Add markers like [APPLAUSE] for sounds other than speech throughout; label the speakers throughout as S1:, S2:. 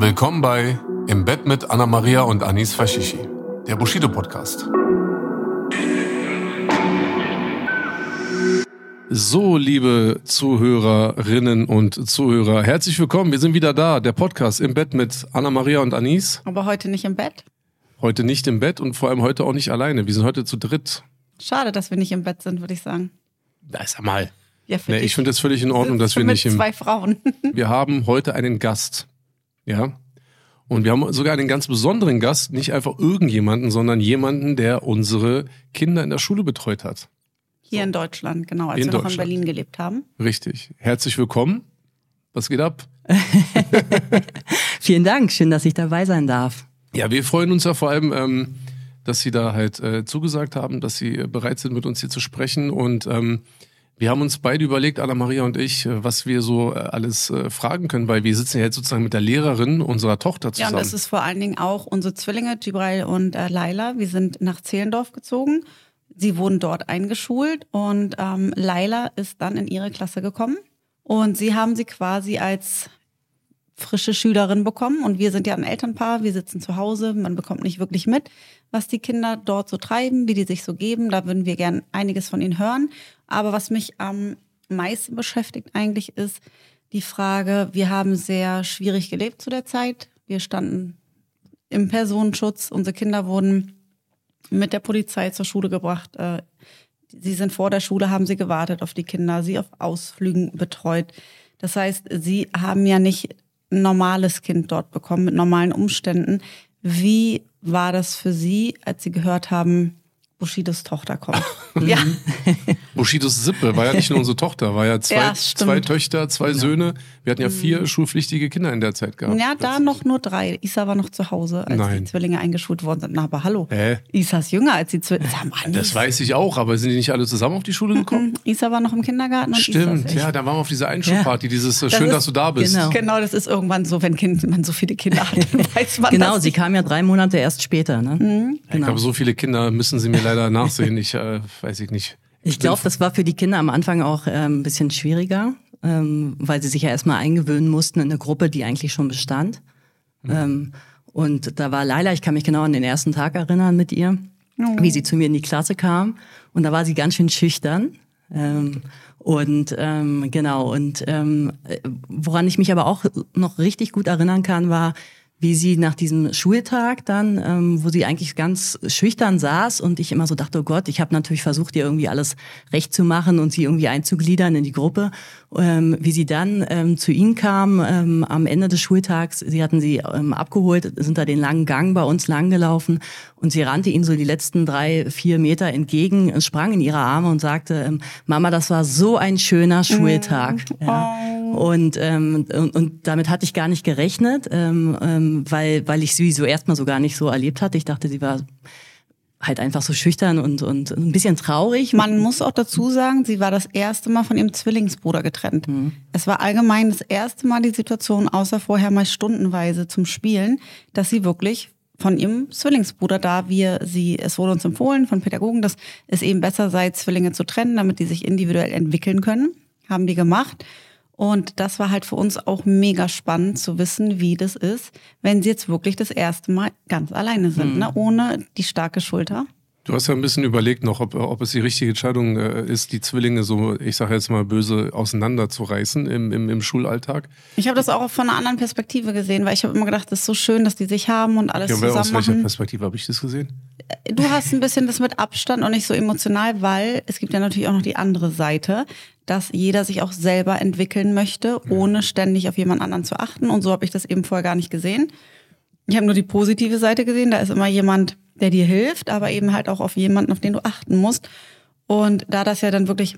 S1: Willkommen bei Im Bett mit Anna Maria und Anis Fashishi, der Bushido Podcast. So, liebe Zuhörerinnen und Zuhörer, herzlich willkommen. Wir sind wieder da, der Podcast im Bett mit Anna Maria und Anis.
S2: Aber heute nicht im Bett.
S1: Heute nicht im Bett und vor allem heute auch nicht alleine. Wir sind heute zu dritt.
S2: Schade, dass wir nicht im Bett sind, würde ich sagen.
S1: Da ist er mal.
S2: Ja, für
S1: Nee,
S2: dich.
S1: ich finde es völlig in Ordnung, dass wir nicht im.
S2: zwei Frauen.
S1: Wir haben heute einen Gast. Ja. Und wir haben sogar einen ganz besonderen Gast, nicht einfach irgendjemanden, sondern jemanden, der unsere Kinder in der Schule betreut hat.
S2: Hier in Deutschland, genau, als
S1: In
S2: wir noch in. Berlin gelebt haben.
S1: Richtig. Herzlich willkommen. Was geht ab? [LAUGHS]
S3: Vielen Dank, schön, dass ich dabei sein darf.
S1: Ja, wir freuen uns ja vor allem, ähm, dass Sie da halt äh, zugesagt haben, dass Sie bereit sind, mit uns hier zu sprechen. Und ähm, wir haben uns beide überlegt, Anna Maria und ich, äh, was wir so äh, alles äh, fragen können, weil wir sitzen ja jetzt sozusagen mit der Lehrerin unserer Tochter
S2: Ja,
S1: zusammen.
S2: und das ist vor allen Dingen auch unsere Zwillinge, Gibrail und äh, Laila. Wir sind nach Zehlendorf gezogen. Sie wurden dort eingeschult und ähm, Laila ist dann in ihre Klasse gekommen. Und sie haben sie quasi als frische Schülerin bekommen. Und wir sind ja ein Elternpaar, wir sitzen zu Hause, man bekommt nicht wirklich mit, was die Kinder dort so treiben, wie die sich so geben. Da würden wir gern einiges von ihnen hören. Aber was mich am meisten beschäftigt eigentlich ist die Frage, wir haben sehr schwierig gelebt zu der Zeit. Wir standen im Personenschutz, unsere Kinder wurden mit der Polizei zur Schule gebracht. Äh, Sie sind vor der Schule, haben sie gewartet auf die Kinder, sie auf Ausflügen betreut. Das heißt, sie haben ja nicht ein normales Kind dort bekommen mit normalen Umständen. Wie war das für Sie, als Sie gehört haben, Bushidos Tochter kommt? [LAUGHS] ja, [LAUGHS]
S1: Bushidos Sippe war ja nicht nur unsere Tochter, war ja [LAUGHS] zwei,
S2: Ja,
S1: zwei Töchter, zwei Söhne. Wir hatten ja vier schulpflichtige Kinder in der Zeit gehabt.
S2: ja, da noch nur drei. Isa war noch zu Hause, als
S1: Nein.
S2: die Zwillinge eingeschult worden sind. Na, aber hallo.
S1: Hä?
S2: Isa ist jünger als die Zwillinge.
S1: Das weiß ich auch, aber sind die nicht alle zusammen auf die Schule gekommen?
S2: Isa war noch im Kindergarten
S1: Stimmt, ja, da waren wir auf dieser Einschulparty, dieses äh, Schön,
S2: ist-
S1: dass du da bist.
S3: genau.
S2: Genau, das ist irgendwann so, wenn kind, man so viele Kinder hat, dann weiß man
S3: Genau,
S2: das
S3: sie
S2: nicht.
S3: kam ja drei Monate erst später. Ne?
S2: Mhm.
S1: Ich glaube, so viele Kinder müssen sie mir leider nachsehen. Ich äh, weiß ich nicht.
S3: Ich glaube, das war für die Kinder am Anfang auch ähm, ein bisschen schwieriger, ähm, weil sie sich ja erstmal eingewöhnen mussten in eine Gruppe, die eigentlich schon bestand. Ähm, und da war Laila, ich kann mich genau an den ersten Tag erinnern mit ihr, wie sie zu mir in die Klasse kam. Und da war sie ganz schön schüchtern. Ähm, und ähm, genau, und ähm, äh, woran ich mich aber auch noch richtig gut erinnern kann, war, wie sie nach diesem Schultag dann, ähm, wo sie eigentlich ganz schüchtern saß und ich immer so dachte, oh Gott, ich habe natürlich versucht, ihr irgendwie alles recht zu machen und sie irgendwie einzugliedern in die Gruppe, ähm, wie sie dann ähm, zu ihnen kam ähm, am Ende des Schultags. Sie hatten sie ähm, abgeholt, sind da den langen Gang bei uns langgelaufen und sie rannte ihnen so die letzten drei, vier Meter entgegen, sprang in ihre Arme und sagte, ähm, Mama, das war so ein schöner Schultag. Ja. Und, ähm, und, und damit hatte ich gar nicht gerechnet, ähm, ähm, weil, weil ich sie so erstmal so gar nicht so erlebt hatte. Ich dachte, sie war halt einfach so schüchtern und, und ein bisschen traurig.
S2: Man muss auch dazu sagen, sie war das erste Mal von ihrem Zwillingsbruder getrennt. Es war allgemein das erste Mal die Situation, außer vorher mal stundenweise zum Spielen, dass sie wirklich von ihrem Zwillingsbruder da wir sie, es wurde uns empfohlen von Pädagogen, dass es eben besser sei, Zwillinge zu trennen, damit die sich individuell entwickeln können. Haben die gemacht. Und das war halt für uns auch mega spannend zu wissen, wie das ist, wenn sie jetzt wirklich das erste Mal ganz alleine sind, ne? ohne die starke Schulter.
S1: Du hast ja ein bisschen überlegt noch, ob, ob es die richtige Entscheidung äh, ist, die Zwillinge so, ich sage jetzt mal böse, auseinanderzureißen im, im, im Schulalltag.
S2: Ich habe das auch von einer anderen Perspektive gesehen, weil ich habe immer gedacht, das ist so schön, dass die sich haben und alles
S1: Ja, wer- aus
S2: zusammen
S1: welcher
S2: machen.
S1: Perspektive habe ich das gesehen?
S2: Du hast ein bisschen das mit Abstand und nicht so emotional, weil es gibt ja natürlich auch noch die andere Seite, dass jeder sich auch selber entwickeln möchte, ohne ständig auf jemand anderen zu achten. Und so habe ich das eben vorher gar nicht gesehen. Ich habe nur die positive Seite gesehen. Da ist immer jemand, der dir hilft, aber eben halt auch auf jemanden, auf den du achten musst. Und da das ja dann wirklich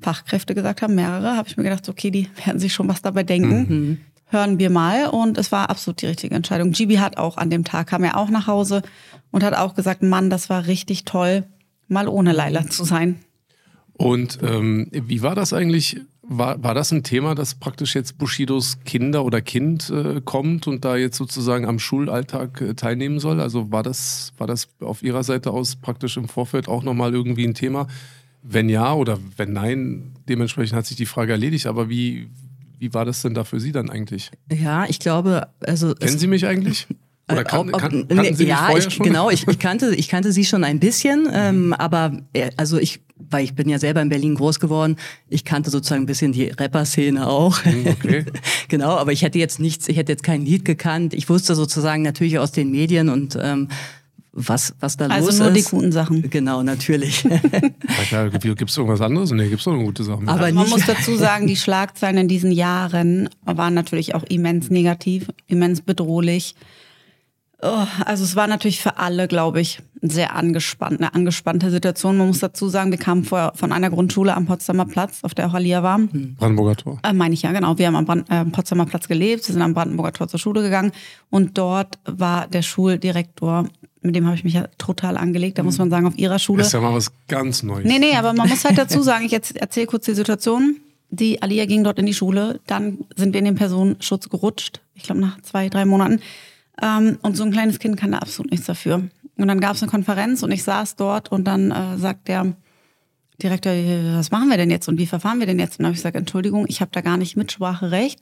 S2: Fachkräfte gesagt haben, mehrere, habe ich mir gedacht, okay, die [LAUGHS] werden sich schon was dabei denken. Hören wir mal. Und es war absolut die richtige Entscheidung. Gibi hat auch an dem Tag, kam er auch nach Hause und hat auch gesagt, Mann, das war richtig toll, mal ohne Laila zu sein.
S1: Und ähm, wie war das eigentlich? War, war das ein Thema, dass praktisch jetzt Bushidos Kinder oder Kind äh, kommt und da jetzt sozusagen am Schulalltag äh, teilnehmen soll? Also war das, war das auf Ihrer Seite aus praktisch im Vorfeld auch nochmal irgendwie ein Thema? Wenn ja oder wenn nein, dementsprechend hat sich die Frage erledigt. Aber wie, wie war das denn da für Sie dann eigentlich?
S3: Ja, ich glaube, also.
S1: Kennen Sie mich eigentlich? [LAUGHS] Oder kan,
S3: Ob- ob-
S1: kan,
S3: nee,
S1: kannten Sie
S3: ja,
S1: vorher
S3: ich,
S1: schon?
S3: Genau, ich, ich, kannte, ich kannte sie schon ein bisschen, ähm, aber äh, also ich, weil ich bin ja selber in Berlin groß geworden, ich kannte sozusagen ein bisschen die Rapper-Szene auch.
S1: Hm, okay. [LAUGHS]
S3: genau, aber ich hätte jetzt nichts, ich hätte jetzt kein Lied gekannt. Ich wusste sozusagen natürlich aus den Medien und ähm, was, was da
S2: Also
S3: los
S2: nur die
S3: ist.
S2: guten Sachen.
S3: Genau, natürlich. [LAUGHS]
S1: Ja, gibt es irgendwas anderes? Nee, gibt es doch eine gute Sache.
S3: Aber
S2: Also man muss dazu [LAUGHS] sagen, die Schlagzeilen in diesen Jahren waren natürlich auch immens negativ, immens bedrohlich. Oh, also es war natürlich für alle, glaube ich, sehr angespannt, eine angespannte Situation. Man muss dazu sagen, wir kamen vorher von einer Grundschule am Potsdamer Platz, auf der auch Alia war.
S1: Brandenburger Tor.
S2: Äh, meine ich ja, genau. Wir haben am Brand, äh, Potsdamer Platz gelebt, wir sind am Brandenburger Tor zur Schule gegangen und dort war der Schuldirektor, mit dem habe ich mich ja total angelegt, da muss man sagen, auf ihrer Schule.
S1: Das ist ja mal was ganz Neues.
S2: Nee, nee, aber man muss halt dazu sagen, ich erzähle kurz die Situation. Die Alia ging dort in die Schule, dann sind wir in den Personenschutz gerutscht, ich glaube nach zwei, drei Monaten. Ähm, und so ein kleines Kind kann da absolut nichts dafür. Und dann gab es eine Konferenz und ich saß dort und dann äh, sagt der Direktor, äh, was machen wir denn jetzt und wie verfahren wir denn jetzt? Und dann habe ich gesagt, Entschuldigung, ich habe da gar nicht Mitspracherecht.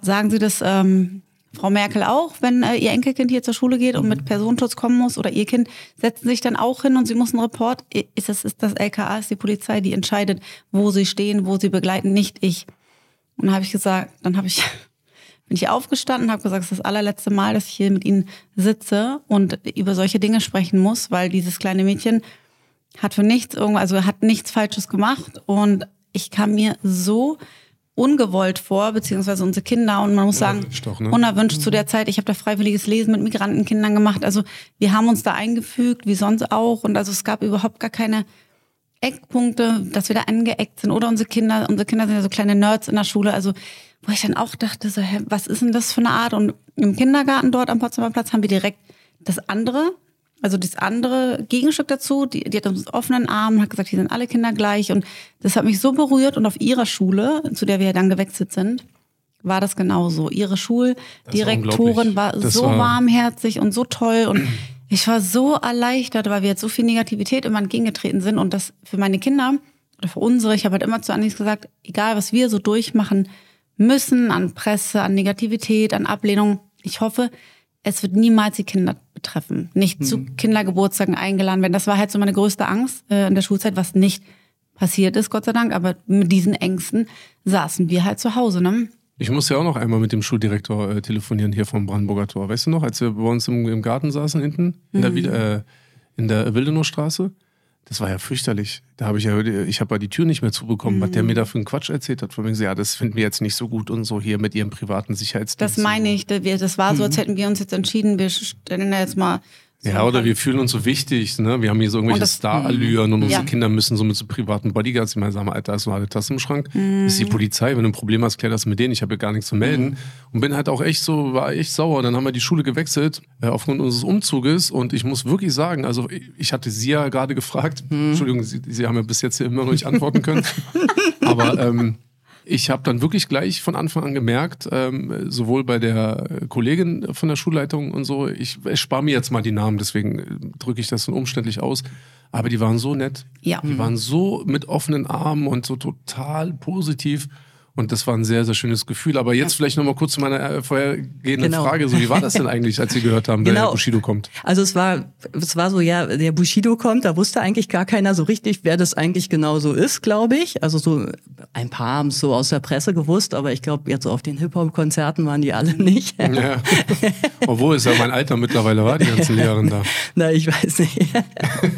S2: Sagen Sie das ähm, Frau Merkel auch, wenn äh, Ihr Enkelkind hier zur Schule geht und mit Personenschutz kommen muss oder Ihr Kind, setzen sich dann auch hin und Sie muss einen Report, ist das, ist das LKA, ist die Polizei, die entscheidet, wo Sie stehen, wo Sie begleiten, nicht ich. Und dann habe ich gesagt, dann habe ich bin ich aufgestanden, habe gesagt, es ist das allerletzte Mal, dass ich hier mit Ihnen sitze und über solche Dinge sprechen muss, weil dieses kleine Mädchen hat für nichts irgendwo, also hat nichts Falsches gemacht und ich kam mir so ungewollt vor, beziehungsweise unsere Kinder und man muss sagen,
S1: Unerwünscht auch, ne?
S2: unerwünscht zu der Zeit. Ich habe da freiwilliges Lesen mit Migrantenkindern gemacht. Also wir haben uns da eingefügt, wie sonst auch und also es gab überhaupt gar keine Eckpunkte, dass wir da angeeckt sind oder unsere Kinder, unsere Kinder sind ja so kleine Nerds in der Schule, also wo ich dann auch dachte, so, hä, was ist denn das für eine Art? Und im Kindergarten dort am Potsdamer Platz haben wir direkt das andere, also das andere Gegenstück dazu, die, die hat uns offenen Armen, hat gesagt, hier sind alle Kinder gleich. Und das hat mich so berührt und auf ihrer Schule, zu der wir ja dann gewechselt sind, war das genauso. Ihre Schuldirektorin war
S1: Das
S2: so
S1: war-
S2: warmherzig und so toll. Und ich war so erleichtert, weil wir jetzt so viel Negativität immer entgegengetreten sind. Und das für meine Kinder oder für unsere, ich habe halt immer zu Anis gesagt, egal was wir so durchmachen müssen an Presse, an Negativität, an Ablehnung, ich hoffe, es wird niemals die Kinder betreffen, nicht zu Kindergeburtstagen eingeladen werden. Das war halt so meine größte Angst äh, in der Schulzeit, was nicht passiert ist, Gott sei Dank, aber mit diesen Ängsten saßen wir halt zu Hause, ne?
S1: Ich musste ja auch noch einmal mit dem Schuldirektor äh, telefonieren hier vom Brandenburger Tor. Weißt du noch, als wir bei uns im, im Garten saßen hinten in der, Wied- äh, in der Wildenowstraße? Das war ja fürchterlich. Da habe ich ja, ich habe ja die Tür nicht mehr zubekommen, was der mir da für einen Quatsch erzählt hat. Von gesagt, ja, das finden wir jetzt nicht so gut und so hier mit ihrem privaten Sicherheitsdienst.
S2: Das meine ich, das war so, als hätten wir uns jetzt entschieden, wir stellen da jetzt mal
S1: Ja, oder wir fühlen uns so wichtig, ne? Wir haben hier so irgendwelche
S2: das-
S1: Star-Allüren und unsere
S2: Ja.
S1: Kinder müssen so mit so privaten Bodyguards, ich meine, sag mal, Alter, hast du eine Tasse im Schrank?
S2: Mhm.
S1: Ist die Polizei, wenn du ein Problem hast, klär das mit denen, ich habe ja gar nichts zu melden. Und bin halt auch echt so, war echt sauer. Dann haben wir die Schule gewechselt, äh, aufgrund unseres Umzuges und ich muss wirklich sagen, also ich- hatte sie ja gerade gefragt,
S2: Mhm.
S1: Entschuldigung, sie, sie haben ja bis jetzt immer noch nicht antworten können, [LAUGHS] aber ähm, ich habe dann wirklich gleich von Anfang an gemerkt, ähm, sowohl bei der Kollegin von der Schulleitung und so, ich, ich spare mir jetzt mal die Namen, deswegen äh, drücke ich das so umständlich aus, aber die waren so nett.
S2: Ja.
S1: Die waren so mit offenen Armen und so total positiv. Und das war ein sehr, sehr schönes Gefühl. Aber jetzt vielleicht noch mal kurz zu meiner äh, vorhergehenden
S3: Genau.
S1: Frage. So, wie war das denn [LAUGHS] eigentlich, als Sie gehört haben,
S3: Genau.
S1: Bushido kommt?
S3: Also es war, es war so, ja, der Bushido kommt, da wusste eigentlich gar keiner so richtig, wer das eigentlich genau so ist, glaube ich. Also so ein paar haben es so aus der Presse gewusst, aber ich glaube, jetzt so auf den Hip-Hop-Konzerten waren die alle [LAUGHS] nicht.
S1: Ja. Obwohl es ja mein Alter mittlerweile war, die ganzen [LAUGHS] Lehrerinnen da.
S3: Na, ich weiß nicht.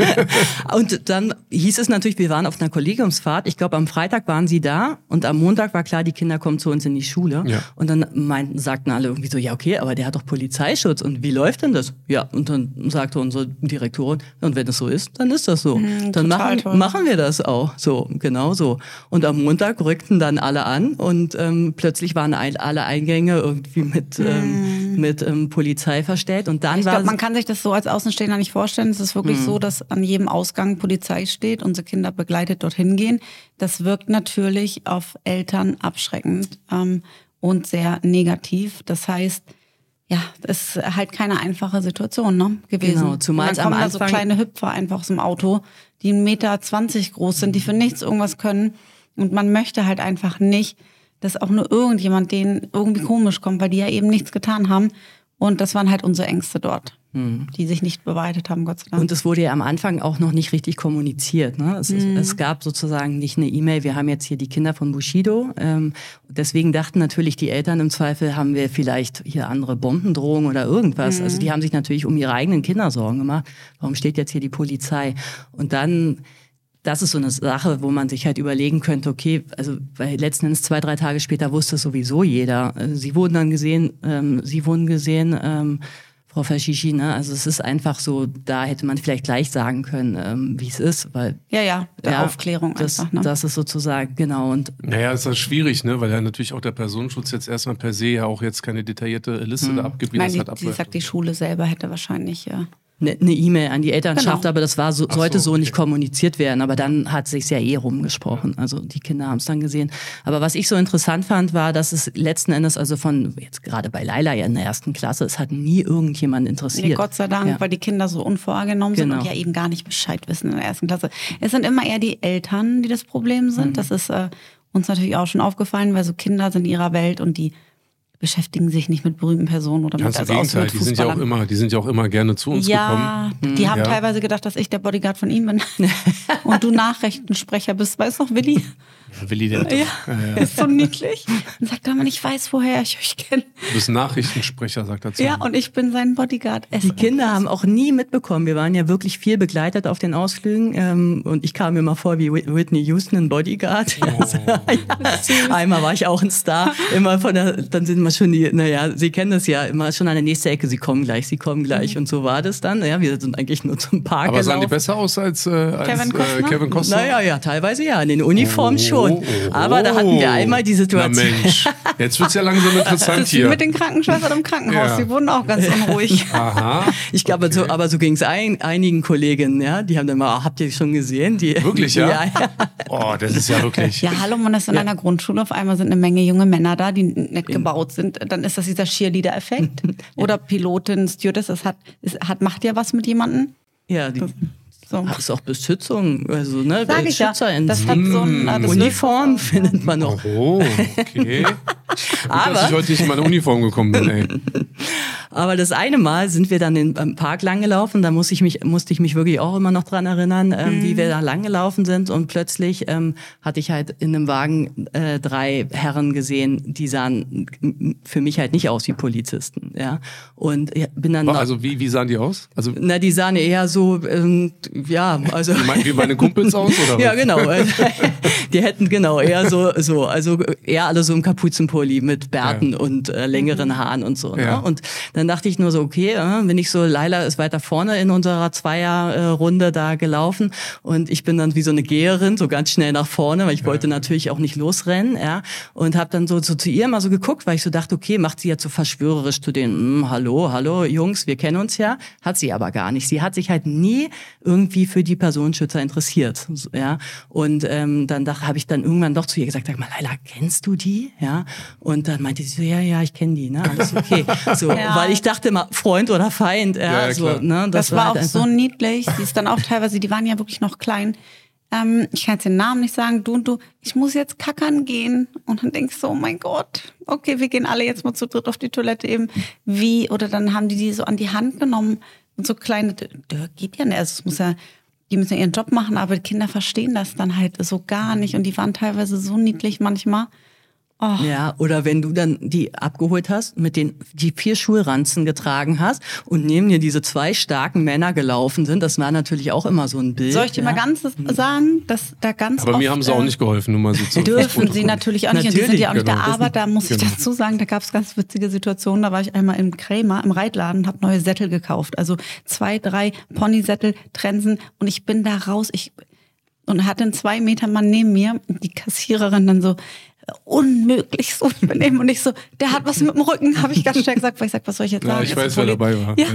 S3: [LAUGHS] Und dann hieß es natürlich, wir waren auf einer Kollegiumsfahrt. Ich glaube, am Freitag waren sie da und am Montag war klar, die Kinder kommen zu uns in die Schule.
S1: Ja.
S3: Und dann meinten, sagten alle irgendwie so, ja, okay, aber der hat doch Polizeischutz. Und wie läuft denn das? Ja, und dann sagte unsere Direktorin, und wenn es so ist, dann ist das so. dann
S2: total
S3: machen,
S2: toll.
S3: machen wir das auch. So, genau so. Und am Montag rückten dann alle an und ähm, plötzlich waren ein, alle Eingänge irgendwie mit, ähm, mit ähm, Polizei verstellt. Und dann.
S2: Ich glaube, man kann sich das so als Außenstehender nicht vorstellen. Es ist wirklich so, dass an jedem Ausgang Polizei steht, unsere Kinder begleitet dorthin gehen. Das wirkt natürlich auf Eltern abschreckend ähm, und sehr negativ. Das heißt, ja, das ist halt keine einfache Situation ne, gewesen.
S3: Genau, zumal
S2: Und
S3: es am
S2: kommen da so
S3: Anfang-
S2: kleine Hüpfer einfach aus dem Auto, die 1,20 Meter groß sind, die für nichts irgendwas können. Und man möchte halt einfach nicht, dass auch nur irgendjemand denen irgendwie komisch kommt, weil die ja eben nichts getan haben. Und das waren halt unsere Ängste dort, die sich nicht bewahrheitet haben, Gott sei Dank.
S3: Und es wurde ja am Anfang auch noch nicht richtig kommuniziert. Ne? Es, ist, es gab sozusagen nicht eine E-Mail, wir haben jetzt hier die Kinder von Bushido. Ähm, deswegen dachten natürlich die Eltern im Zweifel, haben wir vielleicht hier andere Bombendrohungen oder irgendwas. Also die haben sich natürlich um ihre eigenen Kinder Sorgen gemacht. Warum steht jetzt hier die Polizei? Und dann das ist so eine Sache, wo man sich halt überlegen könnte, okay, also weil letzten Endes zwei, drei Tage später wusste es sowieso jeder. Äh, Sie wurden dann gesehen, ähm, Sie wurden gesehen, ähm, Frau Fashishi, ne? Also es ist einfach so, da hätte man vielleicht gleich sagen können, ähm, wie es ist, weil
S2: ja, ja, der
S3: ja,
S2: Aufklärung
S3: das,
S2: einfach. Ne?
S3: das ist sozusagen genau und
S1: Naja, ist das schwierig, ne? Weil ja natürlich auch der Personenschutz jetzt erstmal per se ja auch jetzt keine detaillierte Liste da abgibt, wie
S2: Nein,
S1: das
S2: die, die
S1: abläuft.
S2: sagt, die Schule selber hätte wahrscheinlich, ja.
S3: Eine ne E-Mail an die Elternschaft,
S2: Genau.
S3: aber das war so, sollte
S1: so,
S3: so nicht
S1: okay.
S3: kommuniziert werden. Aber dann hat sich's ja eh rumgesprochen. Also die Kinder haben es dann gesehen. Aber was ich so interessant fand, war, dass es letzten Endes, also von jetzt gerade bei Laila ja in der ersten Klasse, es hat nie irgendjemand interessiert.
S2: Nee, Gott sei Dank,
S3: Ja.
S2: weil die Kinder so unvorgenommen sind
S3: Genau.
S2: und ja eben gar nicht Bescheid wissen in der ersten Klasse. Es sind immer eher die Eltern, die das Problem sind.
S3: Mhm.
S2: Das ist äh, uns natürlich auch schon aufgefallen, weil so Kinder sind in ihrer Welt und die beschäftigen sich nicht mit berühmten Personen oder
S1: Ganz
S2: mit
S1: im
S2: also
S1: Gegenteil,
S2: mit
S1: die sind ja auch immer, die sind ja auch immer gerne zu uns gekommen.
S2: Ja, die haben
S1: Ja.
S2: teilweise gedacht, dass ich der Bodyguard von ihm bin. [LAUGHS] und du Nachrichtensprecher bist. Weißt du noch, Willi?
S1: Willi, der
S2: Ja, ist so niedlich. Und sagt, man, ich weiß, woher ich euch kenne.
S1: Du bist Nachrichtensprecher, sagt er zu
S2: Ja, und ich bin sein Bodyguard. Es
S3: Die Kinder haben auch nie mitbekommen. Wir waren ja wirklich viel begleitet auf den Ausflügen ähm, und ich kam mir mal vor wie Whit- Whitney Houston in Bodyguard. [LAUGHS] Also, ja. Einmal war ich auch ein Star. Immer von der, dann sind wir schon die, naja, Sie kennen das ja, immer schon an der nächsten Ecke. Sie kommen gleich, Sie kommen gleich und so war das dann. Ja, wir sind eigentlich nur zum Park
S1: Aber sahen die besser aus als, äh, als
S2: Kevin Costner?
S1: Costner? Äh, Kevin Costner?
S3: Naja, ja, teilweise ja, in den Uniformen
S1: Oh,
S3: schon.
S1: Oh,
S3: Aber da hatten wir einmal die Situation.
S1: Na Mensch, jetzt wird's ja langsam [LAUGHS] interessant
S2: Das
S1: hier.
S2: mit den Krankenschwestern im Krankenhaus.
S1: Ja.
S2: Die wurden auch ganz unruhig. [LAUGHS]
S1: Aha.
S3: Ich glaube, so, aber so ging es ein, einigen Kolleginnen, ja, die haben dann mal, habt ihr schon gesehen? Die, [LAUGHS]
S1: Wirklich, ja?
S3: ja, ja.
S1: Oh, das ist ja wirklich.
S2: Ja, hallo, man ist in einer Grundschule. Auf einmal sind eine Menge junge Männer da, die nett gebaut sind. Dann ist das dieser Cheerleader-Effekt. Oder Pilotin, Stewardess. Das hat, es hat, macht ja was mit jemandem.
S3: ja die,
S2: So.
S3: das ist auch Beschützung, also ne,
S2: Sag ich ja. Das hat so ein, äh, das
S3: Uniform findet man noch.
S1: Oh, okay. [LAUGHS]
S3: Aber-
S1: dass ich heute nicht in meine Uniform gekommen bin, ey. [LAUGHS]
S3: Aber das eine Mal sind wir dann in, im Park langgelaufen, da muss ich mich, musste ich mich wirklich auch immer noch dran erinnern, ähm, wie wir da langgelaufen sind und plötzlich ähm, hatte ich halt in einem Wagen äh, drei Herren gesehen, die sahen für mich halt nicht aus wie Polizisten, ja. Und ja, bin dann noch,
S1: Also, wie, wie sahen die aus? Also, wie,
S3: na, die sahen eher so, ähm, ja, also.
S1: mein, wie meine [LAUGHS] Kumpels aus, oder?
S3: Ja, genau. [LAUGHS] Die hätten genau eher so, so, also eher alle so im Kapuzenpulli mit Bärten und äh, längeren Haaren und so. Ne?
S1: Ja.
S3: Und dann dachte ich nur so, okay, äh, bin ich so, Laila ist weiter vorne in unserer Zweierrunde da gelaufen und ich bin dann wie so eine Geherin so ganz schnell nach vorne, weil ich wollte natürlich auch nicht losrennen, ja. Und habe dann so, so zu ihr mal so geguckt, weil ich so dachte, okay, macht sie jetzt so verschwörerisch zu den, hm, hallo, hallo Jungs, wir kennen uns ja. Hat sie aber gar nicht. Sie hat sich halt nie irgendwie für die Personenschützer interessiert, ja. Und ähm, dann habe ich dann irgendwann doch zu ihr gesagt, sag mal, Laila, kennst du die? Ja. Und dann meinte sie so, ja, ja, ich kenne die, ne, alles okay. So, [LAUGHS]
S2: Ja.
S3: weil ich dachte immer, Freund oder Feind, ja,
S1: Ja,
S3: so, ne.
S2: Das, war
S3: halt
S2: auch so niedlich. Die ist dann auch teilweise, die waren ja wirklich noch klein. Ähm, ich kann jetzt den Namen nicht sagen, du und du, ich muss jetzt kackern gehen. Und dann denkst du, oh mein Gott, okay, wir gehen alle jetzt mal zu dritt auf die Toilette eben. Wie? Oder dann haben die die so an die Hand genommen und so kleine, der geht ja nicht, also es muss ja, die müssen ja ihren Job machen, aber die Kinder verstehen das dann halt so gar nicht. Und die waren teilweise so niedlich manchmal. Oh.
S3: Ja, oder wenn du dann die abgeholt hast, mit den die vier Schulranzen getragen hast und neben dir diese zwei starken Männer gelaufen sind, das war natürlich auch immer so ein Bild.
S2: Soll ich dir
S3: ja.
S2: mal ganz sagen, dass da ganz
S1: Aber
S2: oft,
S1: mir haben sie auch
S2: äh,
S1: nicht geholfen, nur mal so zu [LAUGHS]
S2: Dürfen sie natürlich auch nicht. und die sind
S3: Natürlich,
S2: ja auch nicht
S1: genau,
S2: da. Aber da muss ich
S1: genau.
S2: dazu sagen, da gab es ganz witzige Situationen. Da war ich einmal im Krämer, im Reitladen, habe neue Sättel gekauft. Also zwei, drei Ponysättel, Trensen. Und ich bin da raus. Ich und hatte einen zwei Meter Mann neben mir. Und die Kassiererin dann so, unmöglich so benehmen. Und ich so, der hat was mit dem Rücken, habe ich ganz schnell gesagt, weil ich sag, was soll ich jetzt
S1: Ja,
S2: sagen?
S1: ich
S2: Ist
S1: weiß,
S2: ein
S1: wer dabei war.
S2: Ja,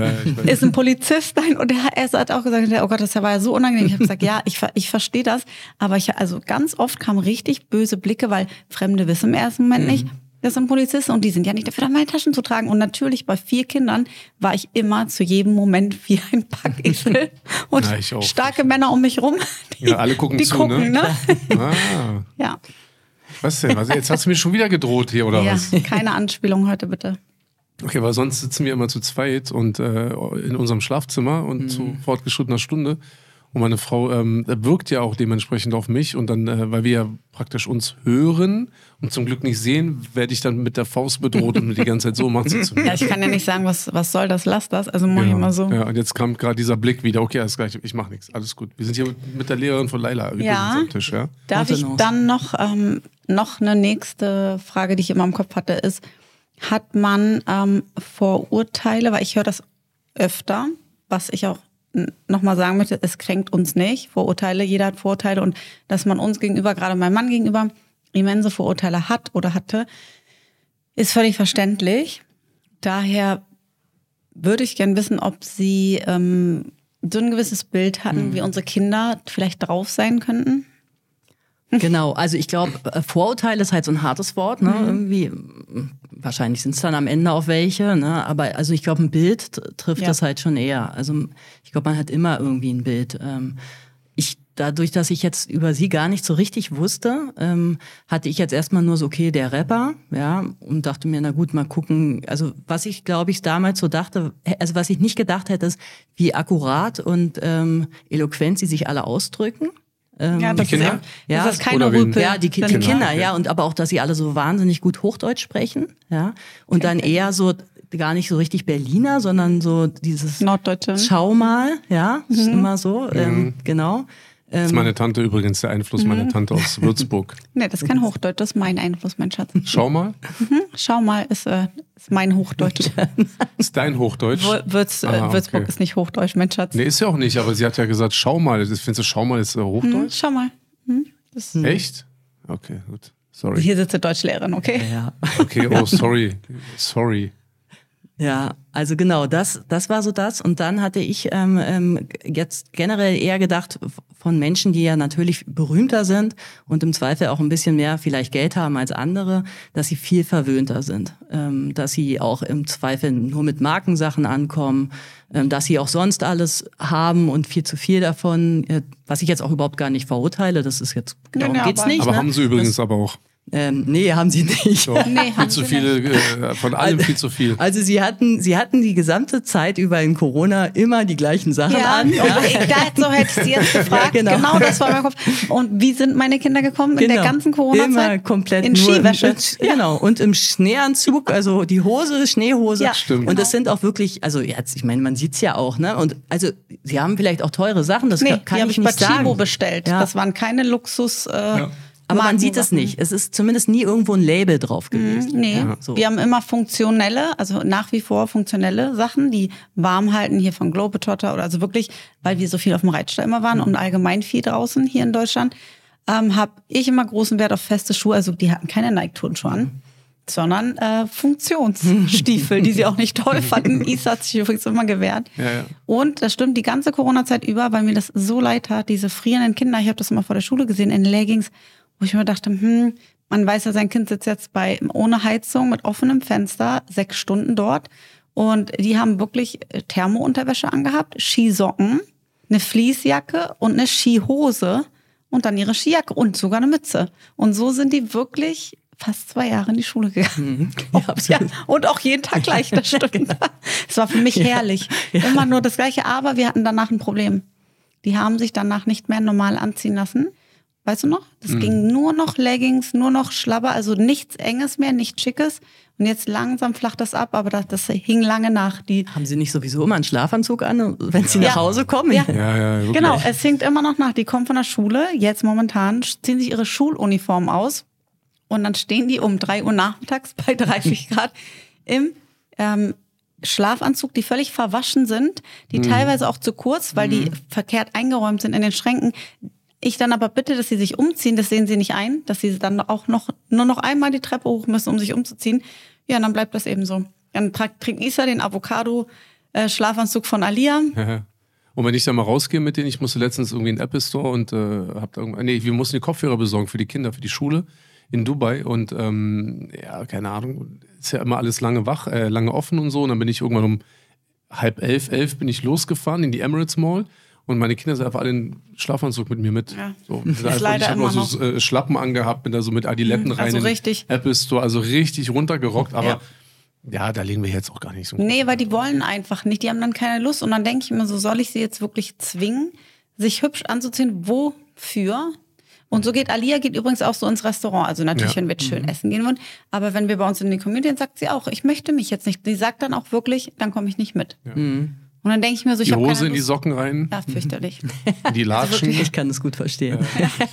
S1: Ja,
S2: ist ein Polizist nein und der, er hat auch gesagt, oh Gott, das war ja so unangenehm. Ich habe gesagt, ja, ich, ich verstehe das, aber ich also ganz oft kamen richtig böse Blicke, weil Fremde wissen im ersten Moment nicht, das sind Polizisten und die sind ja nicht dafür, da meine Taschen zu tragen. Und natürlich bei vier Kindern war ich immer zu jedem Moment wie ein Packesel [LAUGHS] und
S1: Ja, ich auch.
S2: starke Männer um mich rum. Die,
S1: Ja, alle gucken
S2: die
S1: zu,
S2: gucken,
S1: ne?
S2: ne?
S1: Ah, [LAUGHS]
S2: Ja.
S1: Was denn? Was, jetzt hast du mir schon wieder gedroht hier, oder
S2: ja,
S1: was?
S2: keine Anspielung heute bitte.
S1: Okay, weil sonst sitzen wir immer zu zweit und äh, in unserem Schlafzimmer und zu fortgeschrittener Stunde. Und meine Frau ähm, wirkt ja auch dementsprechend auf mich und dann, äh, weil wir ja praktisch uns hören und zum Glück nicht sehen, werde ich dann mit der Faust bedroht und die ganze Zeit so macht sie zu [LAUGHS] mir.
S2: Ja, ich kann ja nicht sagen, was, was soll das, lass das. Also mach ich
S1: Ja,
S2: immer so.
S1: ja, und jetzt kam gerade dieser Blick wieder. Okay, alles gleich, ich mache nichts, alles gut. Wir sind hier mit, der Lehrerin von Laila übrigens
S2: Ja.
S1: am Tisch, ja?
S2: Darf ich dann noch, ähm, noch eine nächste Frage, die ich immer im Kopf hatte, ist, hat man ähm, Vorurteile, weil ich höre das öfter, was ich auch nochmal sagen möchte, es kränkt uns nicht, Vorurteile, jeder hat Vorurteile und dass man uns gegenüber, gerade meinem Mann gegenüber, immense Vorurteile hat oder hatte, ist völlig verständlich. Daher würde ich gern wissen, ob Sie ähm, so ein gewisses Bild hatten, wie unsere Kinder vielleicht drauf sein könnten. [LAUGHS]
S3: Genau, also ich glaube, äh, Vorurteil ist halt so ein hartes Wort, ne? Irgendwie, mm, wahrscheinlich sind es dann am Ende auch welche, ne? Aber also ich glaube, ein Bild trifft
S2: Ja.
S3: das halt schon eher. Also ich glaube, man hat immer irgendwie ein Bild. Ähm, dadurch, dass ich jetzt über sie gar nicht so richtig wusste, ähm, hatte ich jetzt erstmal nur so, okay, der Rapper, ja, und dachte mir, na gut, mal gucken. Also was ich, glaube ich, damals so dachte, also was ich nicht gedacht hätte, ist, wie akkurat und ähm, eloquent sie sich alle ausdrücken. Ähm,
S2: Ja, das
S1: Kinder?
S2: ist, ja,
S3: Ja,
S2: das ist keine? Rüpel.
S3: ja, die, die Kinder, ja, und aber auch, dass sie alle so wahnsinnig gut Hochdeutsch sprechen, ja, und dann eher so gar nicht so richtig Berliner, sondern so dieses
S2: Norddeutsche.
S3: Schau mal, ja, ist immer so, ähm, genau.
S1: Das ist meine Tante übrigens, der Einfluss meiner Tante aus [LAUGHS] Würzburg.
S2: Nee, das ist kein Hochdeutsch, das ist mein Einfluss, mein Schatz.
S1: Schau mal,
S2: Schau mal, ist, äh, ist mein Hochdeutsch. [LAUGHS]
S1: ist dein Hochdeutsch?
S2: Wür- Würz, äh,
S1: Ah, okay.
S2: Würzburg ist nicht Hochdeutsch, mein Schatz.
S1: Nee, ist ja auch nicht, aber sie hat ja gesagt, schau mal. Das Findest du, schau mal, ist äh, Hochdeutsch?
S2: schau mal. Hm,
S1: Echt? Okay, gut. Sorry.
S2: Hier sitzt die Deutschlehrerin, okay?
S3: Ja.
S1: Okay, oh, sorry. [LAUGHS] Sorry.
S3: Ja, also genau, das, das war so das. Und dann hatte ich ähm, ähm, jetzt generell eher gedacht von Menschen, die ja natürlich berühmter sind und im Zweifel auch ein bisschen mehr vielleicht Geld haben als andere, dass sie viel verwöhnter sind, ähm, dass sie auch im Zweifel nur mit Markensachen ankommen, ähm, dass sie auch sonst alles haben und viel zu viel davon, äh, was ich jetzt auch überhaupt gar nicht verurteile. Das ist jetzt
S2: Nee,
S3: darum
S2: nee,
S3: geht's
S2: aber-
S3: nicht.
S1: Aber
S3: ne?
S1: haben sie übrigens aber auch.
S3: Ähm, nee, haben sie nicht.
S1: Doch,
S2: Nee,
S1: viel zu viele, äh, von allem viel zu viel.
S3: Also sie hatten, sie hatten die gesamte Zeit über in Corona immer die gleichen Sachen
S2: Ja,
S3: an.
S2: und ich, da, so hätte ich sie jetzt [LAUGHS] gefragt.
S3: Ja, genau.
S2: genau. das war mein Kopf. Und wie sind meine Kinder gekommen in der ganzen Corona-Zeit?
S3: Immer komplett
S2: In Skiwäsche.
S3: Im, Genau. Und im Schneeanzug, also die Hose, Schneehose.
S2: Ja,
S1: Stimmt.
S3: Und das sind auch wirklich, also jetzt, ich meine, man sieht's ja auch, ne? Und also sie haben vielleicht auch teure Sachen, das
S2: Nee,
S3: kann, kann
S2: die habe
S3: ich
S2: ich bei
S3: nicht sagen.
S2: Chibo bestellt.
S3: Ja.
S2: Das waren keine Luxus. Äh,
S3: Aber man sieht es nicht. Es ist zumindest nie irgendwo ein Label drauf gewesen.
S2: Nee,
S3: Ja, so.
S2: wir haben immer funktionelle, also nach wie vor funktionelle Sachen, die warm halten hier von Globetrotter oder also wirklich, weil wir so viel auf dem Reitstall immer waren und allgemein viel draußen hier in Deutschland, ähm, habe ich immer großen Wert auf feste Schuhe. Also die hatten keine Nike-Turnschuhe an, sondern äh, Funktionsstiefel, die sie auch nicht toll [LAUGHS] fanden. Isa hat sich übrigens immer gewehrt.
S1: Ja, ja.
S2: Und das stimmt die ganze Corona-Zeit über, weil mir das so leid tat, diese frierenden Kinder, ich habe das immer vor der Schule gesehen, in Leggings, wo ich mir dachte, hm, man weiß ja, sein Kind sitzt jetzt bei ohne Heizung mit offenem Fenster, sechs Stunden dort. Und die haben wirklich äh, Thermounterwäsche angehabt, Skisocken, eine Fließjacke und eine Skihose und dann ihre Skijacke und sogar eine Mütze. Und so sind die wirklich fast zwei Jahre in die Schule gegangen. [LAUGHS] Ja, und auch jeden Tag gleich, das [LAUGHS] stimmt. Es war für mich herrlich. Immer nur das Gleiche, aber wir hatten danach ein Problem. Die haben sich danach nicht mehr normal anziehen lassen. Weißt du noch? Das
S1: Mhm.
S2: ging nur noch Leggings, nur noch Schlabber, also nichts Enges mehr, nichts Schickes. Und jetzt langsam flacht das ab, aber das, das hing lange nach. Die,
S3: Haben Sie nicht sowieso immer einen Schlafanzug an, wenn Sie nach
S2: Ja.
S3: Hause kommen?
S2: Ja.
S1: Ja, ja, wirklich.
S2: genau, es hinkt immer noch nach. Die kommen von der Schule, jetzt momentan, ziehen sich ihre Schuluniform aus und dann stehen die um drei Uhr nachmittags bei [LAUGHS] 30 Grad im ähm, Schlafanzug, die völlig verwaschen sind, die
S1: Mhm.
S2: teilweise auch zu kurz, weil die verkehrt eingeräumt sind in den Schränken. Ich dann aber bitte, dass sie sich umziehen, das sehen sie nicht ein, dass sie dann auch noch nur noch einmal die Treppe hoch müssen, um sich umzuziehen. Ja, dann bleibt das eben so. Dann trägt Isa den Avocado-Schlafanzug von Alia. [LAUGHS]
S1: Und wenn ich da mal rausgehe mit denen, ich musste letztens irgendwie in den Apple Store und äh, hab da irgendwann, nee, wir mussten die Kopfhörer besorgen für die Kinder, für die Schule in Dubai und ähm, ja, keine Ahnung, ist ja immer alles lange wach, äh, lange offen und so und dann bin ich irgendwann um halb elf, elf bin ich losgefahren in die Emirates Mall und meine Kinder sind einfach alle in Schlafanzug mit mir mit.
S2: Ja.
S1: So, also [LAUGHS] ich habe
S2: immer
S1: auch so äh, Schlappen angehabt, bin da so mit Adiletten rein
S2: also
S1: in den
S2: richtig.
S1: Apple Store, also richtig runtergerockt, aber
S2: Ja.
S1: ja. da legen wir jetzt auch gar nicht so.
S2: Nee, weil die wollen einfach nicht. Die haben dann keine Lust. Und dann denke ich mir so, soll ich sie jetzt wirklich zwingen, sich hübsch anzuziehen? Wofür? Und so geht Alia geht übrigens auch so ins Restaurant. Also natürlich,
S1: Ja.
S2: wenn wir schön essen gehen wollen. Aber wenn wir bei uns in den Community, dann sagt sie auch, ich möchte mich jetzt nicht. Die sagt dann auch wirklich, dann komme ich nicht mit. Und dann denke ich mir so, ich
S1: die
S2: habe
S1: Hose
S2: keine
S1: in die. Socken rein,
S2: Ja, fürchterlich.
S1: in [LAUGHS] die Latschen.
S3: Ich kann das gut verstehen.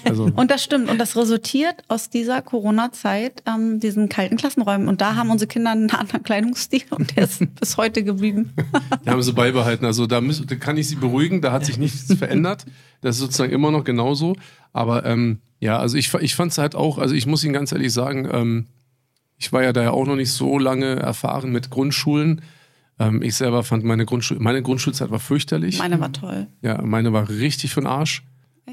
S1: Also,
S2: Und das stimmt. Und das resultiert aus dieser Corona-Zeit, ähm, diesen kalten Klassenräumen. Und da haben unsere Kinder einen anderen Kleidungsstil und der ist [LAUGHS] bis heute geblieben.
S1: Die haben sie beibehalten. Also da, müssen, da kann ich sie beruhigen, da hat sich nichts [LAUGHS] verändert. Das ist sozusagen immer noch genauso. Aber ähm, ja, also ich, ich fand es halt auch, also ich muss Ihnen ganz ehrlich sagen, ähm, ich war ja da ja auch noch nicht so lange erfahren mit Grundschulen. Ähm, ich selber fand meine Grundschule, meine Grundschulzeit war fürchterlich.
S2: Meine war toll.
S1: ja, meine war richtig für den Arsch.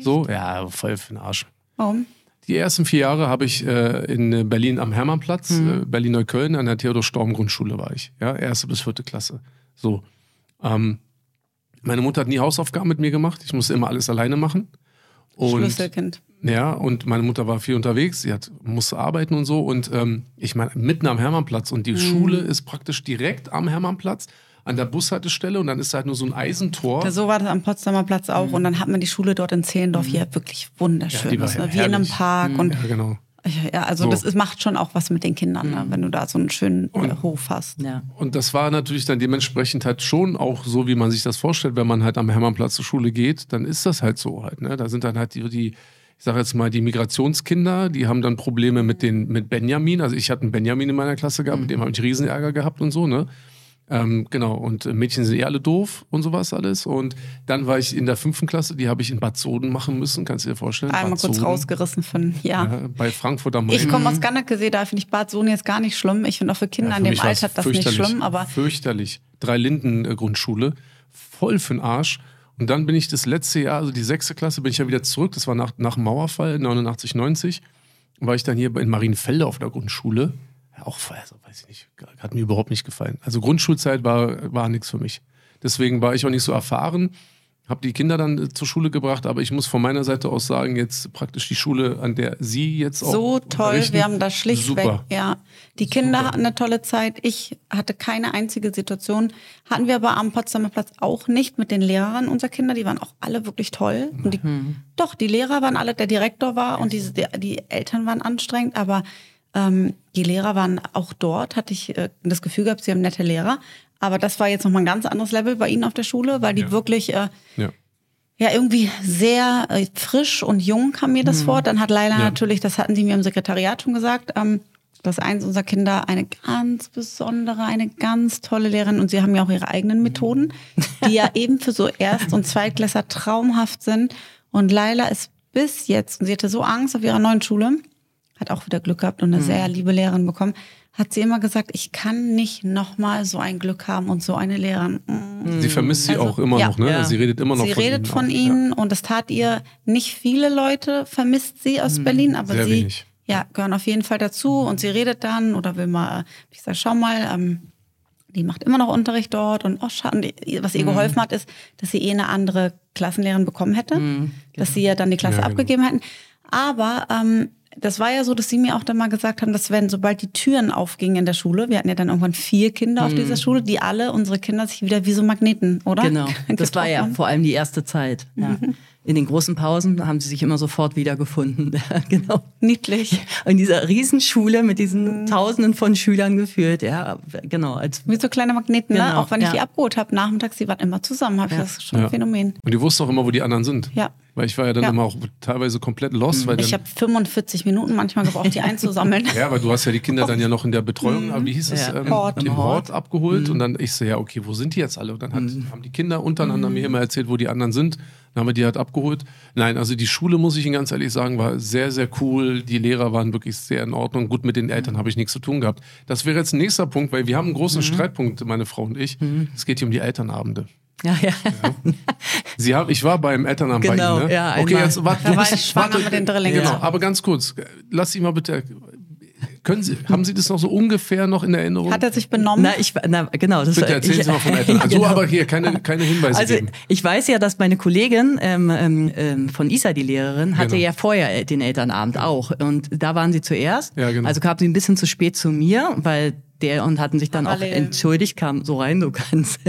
S1: So, ja, voll für den Arsch.
S2: Warum?
S1: Die ersten vier Jahre habe ich äh, in Berlin am Hermannplatz, äh, Berlin-Neukölln, an der Theodor-Storm-Grundschule war ich. Ja, erste bis vierte Klasse. So. Ähm, meine Mutter hat nie Hausaufgaben mit mir gemacht. Ich musste immer alles alleine machen. Und,
S2: Schlüsselkind.
S1: Ja, und meine Mutter war viel unterwegs. Sie hat, musste arbeiten und so. Und ähm, ich meine, mitten am Hermannplatz. Und die
S2: Mhm.
S1: Schule ist praktisch direkt am Hermannplatz an der Bushaltestelle. Und dann ist da halt nur so ein Eisentor.
S2: Ja, so war das am Potsdamer Platz auch. Und dann hat man die Schule dort in Zehlendorf hier wirklich wunderschön.
S1: Mhm. Ja, die war
S2: ne? Wie in einem. Park. Und
S1: ja, genau.
S2: Ja, also
S1: So.
S2: das ist, macht schon auch was mit den Kindern, ne? wenn du da so einen schönen äh, Hof hast.
S3: Ja.
S1: Und das war natürlich dann dementsprechend halt schon auch so, wie man sich das vorstellt, wenn man halt am Hermannplatz zur Schule geht, dann ist das halt so halt. Ne? Da sind dann halt die, die ich sage jetzt mal, die Migrationskinder, die haben dann Probleme mit den mit Benjamin. Also ich hatte einen Benjamin in meiner Klasse gehabt, mit dem habe ich Riesenärger gehabt und so, ne? Ähm, genau, und äh, Mädchen sind eh alle doof und sowas alles. Und dann war ich in der fünften Klasse, die habe ich in Bad Soden machen müssen, kannst du dir vorstellen?
S2: Einmal
S1: Bad
S2: kurz
S1: Soden.
S2: rausgerissen von, ja.
S1: Ja, bei Frankfurt am Main.
S2: Ich komme aus Gannekesee, da finde ich Bad Sohn jetzt gar nicht schlimm. Ich finde auch für Kinder
S1: Ja, für
S2: in dem Alter das nicht schlimm, aber
S1: Fürchterlich. Drei Linden äh, Grundschule. Voll für'n Arsch. Und dann bin ich das letzte Jahr, also die sechste Klasse, bin ich ja wieder zurück. Das war nach, nach dem Mauerfall, 89, 90. War ich dann hier in Marienfelde auf der Grundschule. Auch voll, also weiß ich nicht, hat mir überhaupt nicht gefallen. Also Grundschulzeit war, war nichts für mich. Deswegen war ich auch nicht so erfahren. Habe die Kinder dann äh, zur Schule gebracht, aber ich muss von meiner Seite aus sagen, jetzt praktisch die Schule, an der Sie jetzt auch
S2: so toll. Wir haben da schlichtweg,
S1: Super.
S2: ja. Die Kinder hatten eine tolle Zeit. Ich hatte keine einzige Situation. Hatten wir aber am Potsdamer Platz auch nicht mit den Lehrern unserer Kinder. Die waren auch alle wirklich toll. Und die, Doch, die Lehrer waren alle, der Direktor war und diese, die, die Eltern waren anstrengend, aber ähm, die Lehrer waren auch dort, hatte ich äh, das Gefühl gehabt, sie haben nette Lehrer. Aber das war jetzt nochmal ein ganz anderes Level bei Ihnen auf der Schule, weil die
S1: Ja.
S2: wirklich äh,
S1: Ja.
S2: ja, irgendwie sehr äh, frisch und jung kam mir das vor. Dann hat Laila
S1: Ja.
S2: natürlich, das hatten sie mir im Sekretariat schon gesagt, ähm, dass eins unserer Kinder eine ganz besondere, eine ganz tolle Lehrerin und sie haben ja auch ihre eigenen Methoden, die ja [LAUGHS] eben für so Erst- und Zweitklässler traumhaft sind. Und Laila ist bis jetzt, und sie hatte so Angst auf ihrer neuen Schule, hat auch wieder Glück gehabt und eine sehr liebe Lehrerin bekommen, hat sie immer gesagt, ich kann nicht nochmal so ein Glück haben und so eine Lehrerin. Mm.
S1: Sie vermisst sie
S2: Also,
S1: auch immer
S2: ja.
S1: noch, ne?
S3: Ja.
S1: Sie redet immer noch
S2: Sie
S1: von
S2: redet
S1: ihnen.
S2: von
S1: auch.
S2: ihnen und das tat ihr nicht viele Leute, vermisst sie aus Berlin, aber
S1: sehr
S2: sie
S1: wenig.
S2: ja, gehören auf jeden Fall dazu und sie redet dann oder will mal, ich sag, schau mal, ähm, die macht immer noch Unterricht dort und oh, Schaden, die- was ihr
S1: Mhm.
S2: geholfen hat, ist, dass sie eh eine andere Klassenlehrerin bekommen hätte, dass sie ja dann die Klasse
S1: Mhm, Ja, genau.
S2: abgegeben hätten. Aber ähm, das war ja so, dass sie mir auch dann mal gesagt haben, dass wenn sobald die Türen aufgingen in der Schule, wir hatten ja dann irgendwann vier Kinder auf dieser Schule, die alle unsere Kinder sich wieder wie so Magneten, oder?
S3: Genau, [LAUGHS] das war ja vor allem die erste Zeit. Ja. In den großen Pausen haben sie sich immer sofort wiedergefunden. [LAUGHS] genau.
S2: Niedlich.
S3: In dieser Riesenschule mit diesen Tausenden von Schülern geführt, ja, genau. Als
S2: Wie so kleine Magneten, ne?
S3: Genau,
S2: Auch wenn ich
S3: ja.
S2: die abgeholt habe, nachmittags, die waren immer zusammen, habe ich das schon ein Phänomen.
S1: Und die wussten auch immer, wo die anderen sind.
S2: Ja.
S1: Weil ich war ja dann
S2: Ja.
S1: immer auch teilweise komplett lost. Weil
S2: Ich habe 45 Minuten manchmal gebraucht, die einzusammeln. [LAUGHS]
S1: ja, weil du hast ja die Kinder [LAUGHS] dann ja noch in der Betreuung, aber wie hieß es,
S3: Ja.
S1: ähm,
S2: Hort.
S1: im Hort abgeholt. Und dann ich so, ja, okay, wo sind die jetzt alle? Und dann hat, haben die Kinder untereinander mir immer erzählt, wo die anderen sind. Dann haben wir die halt abgeholt. Nein, also die Schule, muss ich Ihnen ganz ehrlich sagen, war sehr, sehr cool. Die Lehrer waren wirklich sehr in Ordnung. Gut, mit den Eltern habe ich nichts zu tun gehabt. Das wäre jetzt ein nächster Punkt, weil wir haben einen großen Streitpunkt, meine Frau und ich. Es geht hier um die Elternabende.
S3: ja, ja.
S1: Sie haben, ich war beim Elternamt
S3: Genau,
S1: bei Ihnen, ne?
S3: ja,
S1: okay,
S3: einmal.
S1: jetzt warte,
S2: Da war ich schwanger
S1: warte,
S2: mit den Drillingen.
S1: Genau,
S2: Ja.
S1: aber ganz kurz, lass Sie mal bitte. Können Sie, haben Sie das noch so ungefähr noch in Erinnerung?
S2: Hat er sich benommen?
S3: Na, ich, na, genau. Das
S1: bitte erzählen
S3: ich,
S1: Sie mal von Eltern. Also, [LAUGHS]
S3: Genau.
S1: aber hier keine, keine Hinweise
S3: Also
S1: geben.
S3: ich weiß ja, dass meine Kollegin ähm, ähm, ähm, von Isa, die Lehrerin, hatte
S1: Genau.
S3: ja vorher den Elternabend auch. Und da waren sie zuerst.
S1: Ja, genau.
S3: Also kamen sie ein bisschen zu spät zu mir, weil der und hatten sich dann auch
S2: Parallel.
S3: entschuldigt, kam so rein, so [LAUGHS] ganz,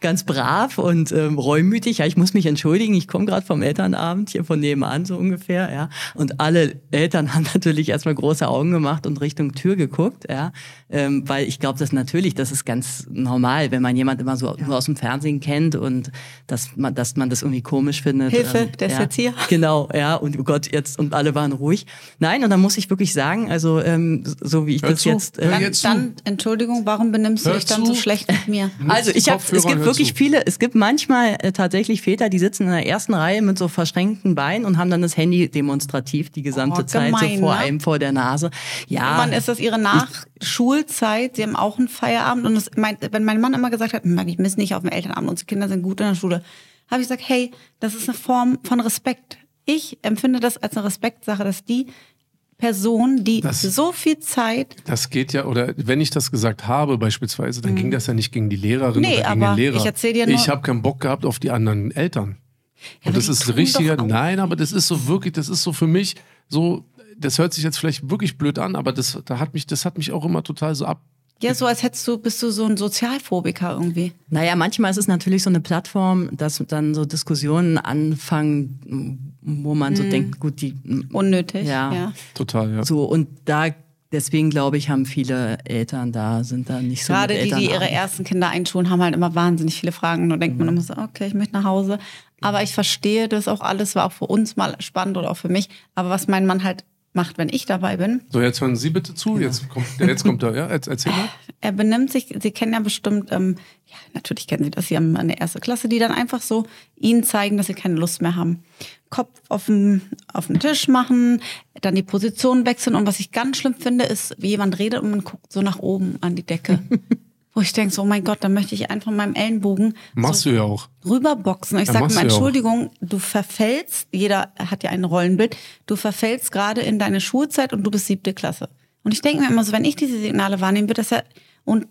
S3: ganz brav und ähm, reumütig. Ja, ich muss mich entschuldigen, ich komme gerade vom Elternabend hier von nebenan so ungefähr, ja. Und alle Eltern [LAUGHS] haben natürlich erstmal große Augen gemacht und Richtung Tür geguckt, ja. Ähm, weil ich glaube, das natürlich, das ist ganz normal, wenn man jemand immer so nur aus dem Fernsehen kennt und dass man, dass man das irgendwie komisch findet. ähm,
S2: Hilfe, der ist
S3: ja.
S2: jetzt hier. [LAUGHS]
S3: Genau, ja, und oh Gott, jetzt, und alle waren ruhig. Nein, und dann muss ich wirklich sagen, also ähm, so wie ich
S1: Hör
S3: das
S1: zu,
S3: jetzt. Äh,
S2: dann,
S1: jetzt
S2: dann, Entschuldigung, warum benimmst du dich dann so schlecht mit mir?
S3: also ich habe, es gibt wirklich
S1: zu.
S3: viele, es gibt manchmal äh, tatsächlich Väter, die sitzen in der ersten Reihe mit so verschränkten Beinen und haben dann das Handy demonstrativ die gesamte
S2: Oh,
S3: Zeit
S2: gemein,
S3: so vor
S2: ne?
S3: einem vor der Nase. Ja,
S2: Wann ist das ihre Nachschulzeit? Sie haben auch einen Feierabend. Und das meint, wenn mein Mann immer gesagt hat, "Hm, ich miss nicht auf dem Elternabend, unsere Kinder sind gut in der Schule, habe ich gesagt, hey, das ist eine Form von Respekt. Ich empfinde das als eine Respektsache, dass die Person, die
S1: Das-
S2: so viel Zeit
S1: Das geht ja, oder wenn ich das gesagt habe beispielsweise, dann ging das ja nicht gegen die Lehrerin
S2: Nee,
S1: oder gegen
S2: aber
S1: den Lehrer.
S2: ich erzähl dir nur-
S1: Ich habe keinen Bock gehabt auf die anderen Eltern.
S2: aber
S1: Und das ist richtiger, nein, aber das ist so wirklich, das ist so für mich so, das hört sich jetzt vielleicht wirklich blöd an, aber das, da hat mich, das hat mich auch immer total so ab.
S2: Ja, so als hättest du, bist du so ein Sozialphobiker irgendwie.
S3: Naja, manchmal ist es natürlich so eine Plattform, dass dann so Diskussionen anfangen, wo man
S2: Mhm.
S3: so denkt, gut, die
S2: Unnötig.
S3: Ja.
S2: ja.
S1: Total, ja.
S3: so und da deswegen glaube ich, haben viele Eltern da sind da nicht so
S2: Gerade die, die ihre ersten Kinder einschulen, haben halt immer wahnsinnig viele Fragen. Und dann denkt
S3: Mhm.
S2: man immer so, okay, ich möchte nach Hause. Aber ich verstehe das auch alles, war auch für uns mal spannend oder auch für mich. Aber was mein Mann halt macht, wenn ich dabei bin,
S1: So, jetzt hören Sie bitte zu, jetzt kommt, jetzt kommt er, ja, Erz- erzähl mal. [LAUGHS]
S2: er benimmt sich, Sie kennen ja bestimmt, ähm, ja, natürlich kennen Sie das, Sie haben eine erste Klasse, die dann einfach so Ihnen zeigen, dass sie keine Lust mehr haben. Kopf auf den, auf den Tisch machen, dann die Position wechseln. Und was ich ganz schlimm finde, ist, wie jemand redet und man guckt so nach oben an die Decke. [LAUGHS] Wo ich denke, so, oh mein Gott, dann möchte ich einfach meinem Ellenbogen
S1: Machst du ja auch.
S2: rüberboxen. Ich
S1: Ja,
S2: sage mal,
S1: ja.
S2: Entschuldigung, du verfällst, jeder hat ja ein Rollenbild, du verfällst gerade in deine Schulzeit und du bist siebte Klasse. Und ich denke mir immer so, wenn ich diese Signale wahrnehme, wird das ja, und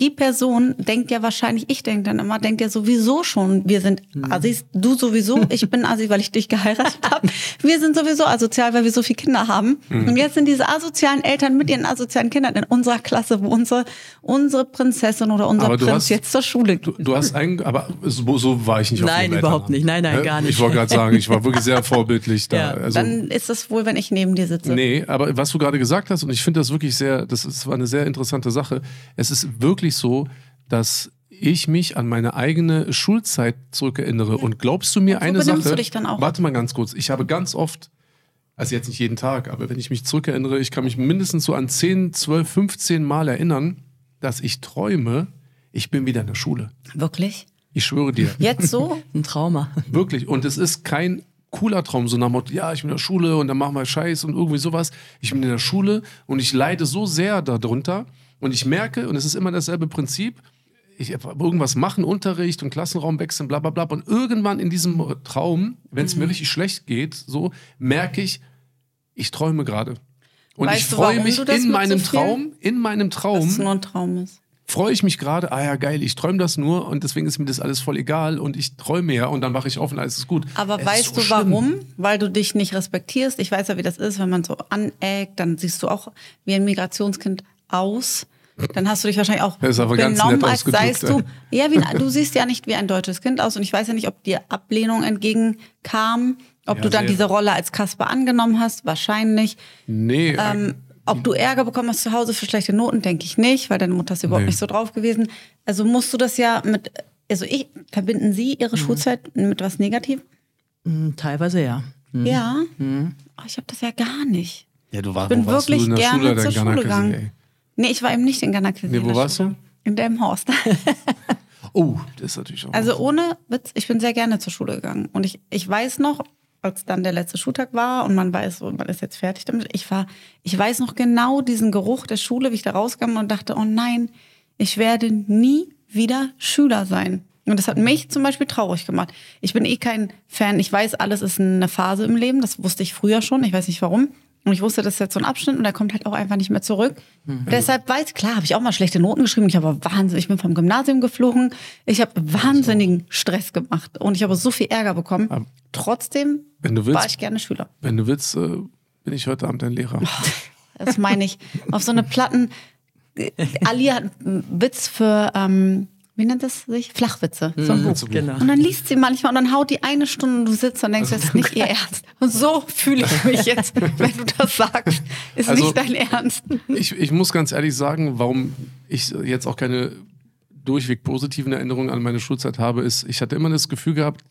S2: die Person denkt ja wahrscheinlich, ich denke dann immer, denkt ja sowieso schon, wir sind
S1: Mhm.
S2: Assis, du sowieso, ich bin Assi, weil ich dich geheiratet habe. Wir sind sowieso asozial, weil wir so viele Kinder haben.
S1: Mhm.
S2: Und jetzt sind diese asozialen Eltern mit ihren asozialen Kindern in unserer Klasse, wo unsere, unsere Prinzessin oder unser Prinz
S1: hast-
S2: jetzt zur Schule
S1: Du, du hast ein, aber so, so war ich nicht auf
S3: Nein, überhaupt nicht. Nein, nein, gar nicht.
S1: Ich wollte gerade sagen, ich war wirklich sehr [LAUGHS] vorbildlich da.
S3: Ja,
S1: also,
S2: Dann ist das wohl, wenn ich neben dir sitze.
S1: Nee, aber was du gerade gesagt hast, und ich finde das wirklich sehr, das ist, war eine sehr interessante Sache. Es ist wirklich so, dass ich mich an meine eigene Schulzeit zurückerinnere. Und glaubst du mir
S2: Und so
S1: eine
S2: benimmst
S1: Sache?
S2: du dich dann auch.
S1: Warte mal ganz kurz. Ich habe ganz oft, also jetzt nicht jeden Tag, aber wenn ich mich zurückerinnere, ich kann mich mindestens so an 10, 12, 15 Mal erinnern, dass ich träume, ich bin wieder in der Schule.
S2: Wirklich?
S1: Ich schwöre dir.
S2: Jetzt so? [LAUGHS]
S3: ein Trauma.
S1: Wirklich. Und es ist kein cooler Traum, so nach dem Motto, ja, ich bin in der Schule und dann machen wir Scheiß und irgendwie sowas. Ich bin in der Schule und ich leide so sehr darunter und ich merke, und es ist immer dasselbe Prinzip, ich irgendwas machen, Unterricht und Klassenraum wechseln, bla bla bla. Und irgendwann in diesem Traum, wenn es mir richtig schlecht geht, so merke ich, ich träume gerade. Und
S2: Weißt
S1: ich freue mich in meinem
S2: so
S1: Traum, in meinem
S2: Dass es
S1: Traum
S2: nur ein Traum ist.
S1: freue ich mich gerade, ah ja, geil, ich träume das nur und deswegen ist mir das alles voll egal und ich träume ja und dann wache ich auf und alles ist gut.
S2: Aber
S1: Es
S2: weißt
S1: so
S2: du
S1: schlimm.
S2: warum? Weil du dich nicht respektierst. Ich weiß ja, wie das ist, wenn man so aneckt, dann siehst du auch wie ein Migrationskind aus. Dann hast du dich wahrscheinlich auch
S1: Das ist aber ganz
S2: benommen,
S1: nett
S2: als seist du. Ja, wie, du siehst ja nicht wie ein deutsches Kind aus und ich weiß ja nicht, ob dir Ablehnung entgegenkam, ob
S1: Ja,
S2: du dann
S1: sehr.
S2: diese Rolle als Kasper angenommen hast, wahrscheinlich.
S1: Nee,
S2: Ähm, ob du Ärger bekommen hast zu Hause für schlechte Noten, denke ich nicht, weil deine Mutter ist überhaupt
S1: Nee.
S2: nicht so drauf gewesen. Also musst du das ja mit, also ich, verbinden Sie Ihre
S1: Mhm.
S2: Schulzeit mit was Negativem?
S3: Hm, Teilweise ja.
S2: Ja. Oh, ich habe das ja gar nicht.
S1: ja, du warst,
S2: bin
S1: wo warst
S2: wirklich
S1: du in der
S2: gerne
S1: Schule,
S2: zur Schule gegangen. Nee, ich war eben nicht in Ghana
S1: Nee, wo warst du?
S2: In Delmhorst. [LAUGHS]
S1: Oh, das ist natürlich auch.
S2: Also ohne Witz, ich bin sehr gerne zur Schule gegangen. Und ich, ich weiß noch, als dann der letzte Schultag war und man weiß, man ist jetzt fertig damit, ich war, ich weiß noch genau diesen Geruch der Schule, wie ich da rauskam und dachte, oh nein, ich werde nie wieder Schüler sein. Und das hat mich zum Beispiel traurig gemacht. Ich bin eh kein Fan. Ich weiß, alles ist eine Phase im Leben. Das wusste ich früher schon. Ich weiß nicht warum. Und ich wusste, das ist jetzt so ein Abschnitt und der kommt halt auch einfach nicht mehr zurück. Und deshalb weiß, klar, habe ich auch mal schlechte Noten geschrieben. Ich habe Wahnsinn, ich bin vom Gymnasium geflogen. Ich habe wahnsinnigen Stress gemacht und ich habe so viel Ärger bekommen. Trotzdem
S1: Wenn du willst-
S2: war ich gerne Schüler.
S1: Wenn du willst, äh, bin ich heute Abend dein Lehrer. [LAUGHS]
S2: Das meine ich. Auf so eine Platten. Ali hat einen Witz für, ähm, wie nennt das sich? Flachwitze. So ein Buch.
S3: Genau.
S2: Und dann liest sie manchmal und dann haut die eine Stunde und du sitzt und denkst, das ist nicht ihr Ernst. Und so fühle ich mich jetzt, [LAUGHS] wenn du das sagst. Ist
S1: Also-
S2: nicht dein Ernst.
S1: Ich, ich muss ganz ehrlich sagen, warum ich jetzt auch keine durchweg positiven Erinnerungen an meine Schulzeit habe, ist, ich hatte immer das Gefühl gehabt,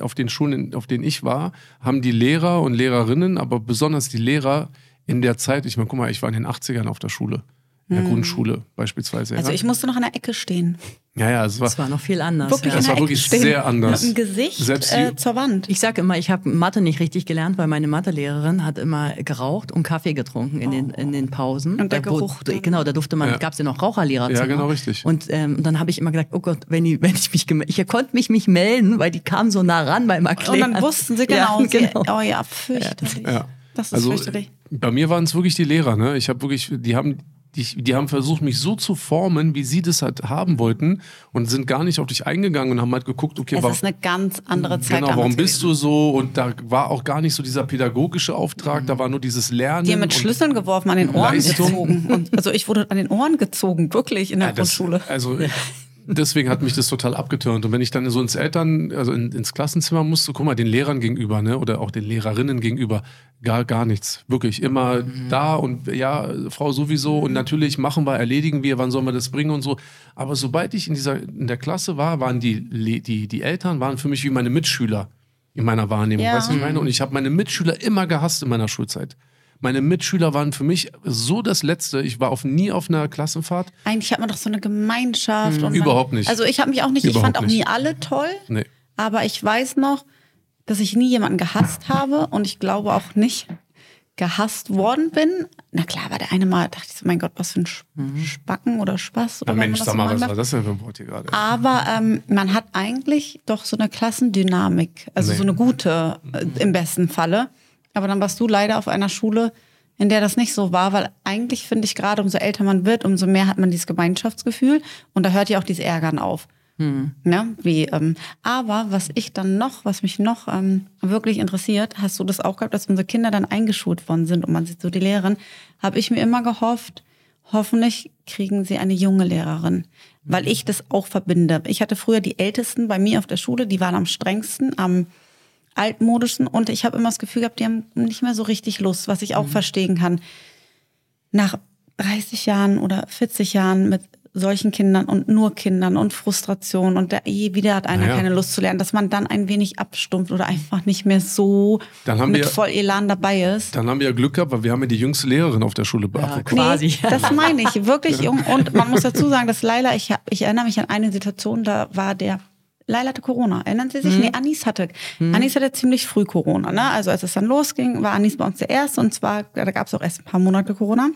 S1: auf den Schulen, auf denen ich war, haben die Lehrer und Lehrerinnen, aber besonders die Lehrer in der Zeit, ich meine, guck mal, ich war in den 80ern auf der Schule, in der Grundschule beispielsweise.
S2: Also
S1: ja.
S2: ich musste noch in der Ecke stehen.
S1: Ja, ja, es war,
S3: Das war noch viel anders.
S2: Wirklich
S3: ja.
S2: der
S1: war
S2: Ecke
S1: wirklich
S2: stehen.
S1: sehr anders.
S2: Mit dem Gesicht
S1: Selbst
S2: äh, zur Wand.
S3: Ich sage immer, ich habe Mathe nicht richtig gelernt, weil meine Mathelehrerin hat immer geraucht und Kaffee getrunken in den, in den Pausen.
S2: Und der
S3: da, wo-
S2: Geruch dann.
S3: Genau, da durfte man,
S1: Ja.
S3: gab es ja noch Raucherlehrerzimmer.
S1: Ja, genau, richtig.
S3: Und ähm, dann habe ich immer gesagt, oh Gott, wenn, die, wenn ich mich ich konnte mich nicht melden, weil die kamen so nah ran beim
S2: Und
S3: Erklären.
S2: dann wussten sie genau. [LAUGHS]
S3: Ja, genau.
S2: Sie, oh ja, fürchterlich.
S1: Ja.
S2: Das ist
S1: also
S2: fürchterlich.
S1: bei mir waren es wirklich die Lehrer, ne? Ich habe wirklich, die haben, die, die haben versucht, mich so zu formen, wie sie das halt haben wollten und sind gar nicht auf dich eingegangen und haben halt geguckt, okay,
S2: Es
S1: warum,
S2: ist eine ganz andere Zeit.
S1: genau, warum bist du so? Und da war auch gar nicht so dieser pädagogische Auftrag, da war nur dieses Lernen.
S2: Die haben mit Schlüsseln geworfen, an den Ohren
S1: Leistung.
S2: gezogen. Und, also ich wurde an den Ohren gezogen, wirklich in der
S1: Ja, das,
S2: Grundschule.
S1: also [LAUGHS] deswegen hat mich das total abgetürnt. Und wenn ich dann so ins Eltern, also in, ins Klassenzimmer musste, guck mal, den Lehrern gegenüber, ne, oder auch den Lehrerinnen gegenüber, gar, gar nichts. Wirklich immer da und ja, Frau sowieso und natürlich machen wir, erledigen wir, wann sollen wir das bringen und so. Aber sobald ich in dieser, in der Klasse war, waren die, die, die Eltern waren für mich wie meine Mitschüler in meiner Wahrnehmung.
S2: Ja.
S1: Weißt du, was ich meine? Und ich habe meine Mitschüler immer gehasst in meiner Schulzeit. Meine Mitschüler waren für mich so das Letzte. Ich war auf, nie auf einer Klassenfahrt.
S2: Eigentlich hat man doch so eine Gemeinschaft. Und
S1: Überhaupt nicht.
S2: Also ich habe mich auch nicht, ich
S1: Überhaupt
S2: fand auch
S1: nicht.
S2: nie alle toll.
S1: Nee.
S2: Aber ich weiß noch, dass ich nie jemanden gehasst [LAUGHS] habe und ich glaube auch nicht gehasst worden bin. Na klar, war der eine Mal, dachte ich so, mein Gott, was für ein Sch- Spacken oder Spaß. Oder
S1: Na Mensch, sag mal, was war das denn für ein Wort hier gerade?
S2: Aber ähm, man hat eigentlich doch so eine Klassendynamik, also
S1: Nee.
S2: so eine gute äh, im besten Falle. Aber dann warst du leider auf einer Schule, in der das nicht so war, weil eigentlich finde ich gerade, umso älter man wird, umso mehr hat man dieses Gemeinschaftsgefühl und da hört ja auch dieses Ärgern auf. Ne? Wie, ähm, aber was ich dann noch, was mich noch ähm, wirklich interessiert, hast du das auch gehabt, dass unsere Kinder dann eingeschult worden sind und man sieht so die Lehrerin, habe ich mir immer gehofft, hoffentlich kriegen sie eine junge Lehrerin, weil ich das auch verbinde. Ich hatte früher die Ältesten bei mir auf der Schule, die waren am strengsten, am altmodischen und ich habe immer das Gefühl gehabt, die haben nicht mehr so richtig Lust, was ich auch verstehen kann. Nach 30 Jahren oder 40 Jahren mit solchen Kindern und nur Kindern und Frustration und da, je wieder hat einer
S1: Naja.
S2: keine Lust zu lernen, dass man dann ein wenig abstumpft oder einfach nicht mehr so
S1: Dann haben
S2: mit
S1: wir-
S2: voll Elan dabei ist.
S1: Dann haben wir ja Glück gehabt, weil wir haben ja die jüngste Lehrerin auf der Schule
S3: Ja, quasi.
S2: Das meine ich, wirklich. [LAUGHS] Und man muss dazu sagen, dass Laila, ich, hab, ich erinnere mich an eine Situation, da war der, Laila hatte Corona. Erinnern Sie sich? Nee, Anis hatte. Anis hatte ziemlich früh Corona. Ne? Also als es dann losging, war Anis bei uns der Erste. Und zwar, da gab es auch erst ein paar Monate Corona.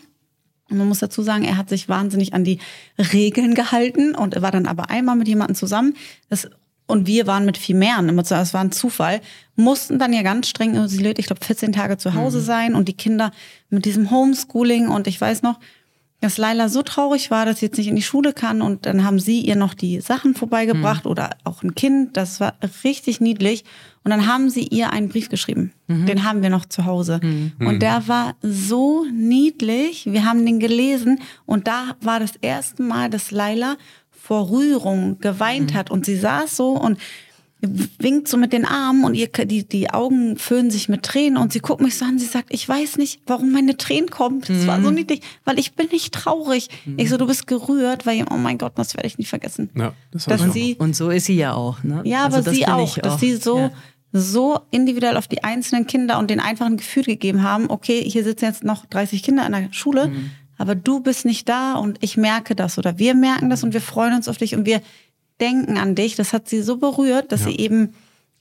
S2: Und man muss dazu sagen, er hat sich wahnsinnig an die Regeln gehalten und war dann aber einmal mit jemandem zusammen. Das, und wir waren mit viel mehr. Es war ein Zufall. Mussten dann ja ganz streng isoliert, ich glaube 14 Tage zu Hause sein und die Kinder mit diesem Homeschooling und ich weiß noch, dass Laila so traurig war, dass sie jetzt nicht in die Schule kann. Und dann haben sie ihr noch die Sachen vorbeigebracht oder auch ein Kind, das war richtig niedlich. Und dann haben sie ihr einen Brief geschrieben. Den haben wir noch zu Hause. Und der war so niedlich. Wir haben den gelesen. Und da war das erste Mal, dass Laila vor Rührung geweint hat. Und sie saß so und winkt so mit den Armen und ihr, die, die Augen füllen sich mit Tränen und sie guckt mich so an, sie sagt, ich weiß nicht, warum meine Tränen kommen. Das war so niedlich, weil ich bin nicht traurig. Ich so, du bist gerührt, weil, oh mein Gott, das werde ich nicht vergessen.
S1: Ja, das
S2: Dass
S1: auch.
S2: sie,
S3: Und so ist sie ja auch. Ne?
S2: ja,
S3: Also
S2: aber sie auch,
S3: ich
S2: dass sie so,
S3: Ja.
S2: so individuell auf die einzelnen Kinder und den einfachen Gefühl gegeben haben, okay, hier sitzen jetzt noch 30 Kinder in der Schule,
S3: Mhm.
S2: aber du bist nicht da und ich merke das oder wir merken das und wir freuen uns auf dich und wir denken an dich. Das hat sie so berührt, dass
S1: Ja.
S2: sie eben,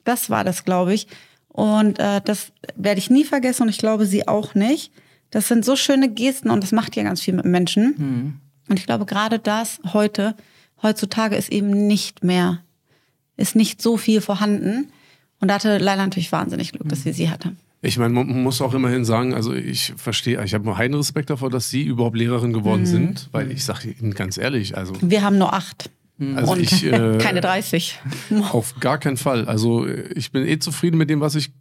S2: das war das, glaube ich. Und äh, das werde ich nie vergessen und ich glaube, sie auch nicht. Das sind so schöne Gesten und das macht ja ganz viel mit Menschen.
S3: Mhm.
S2: Und ich glaube, gerade das heute, heutzutage ist eben nicht mehr, ist nicht so viel vorhanden. Und da hatte Leila natürlich wahnsinnig Glück, dass sie sie hatte.
S1: Ich meine, man muss auch immerhin sagen, also ich verstehe, ich habe heiden Respekt davor, dass Sie überhaupt Lehrerin
S2: Mhm.
S1: geworden sind, weil ich sage Ihnen ganz ehrlich, also,
S2: Wir haben nur acht.
S1: Also
S2: und
S1: ich äh, [LAUGHS]
S2: keine 30. [LAUGHS]
S1: auf gar keinen Fall. Also ich bin eh zufrieden mit dem, was ich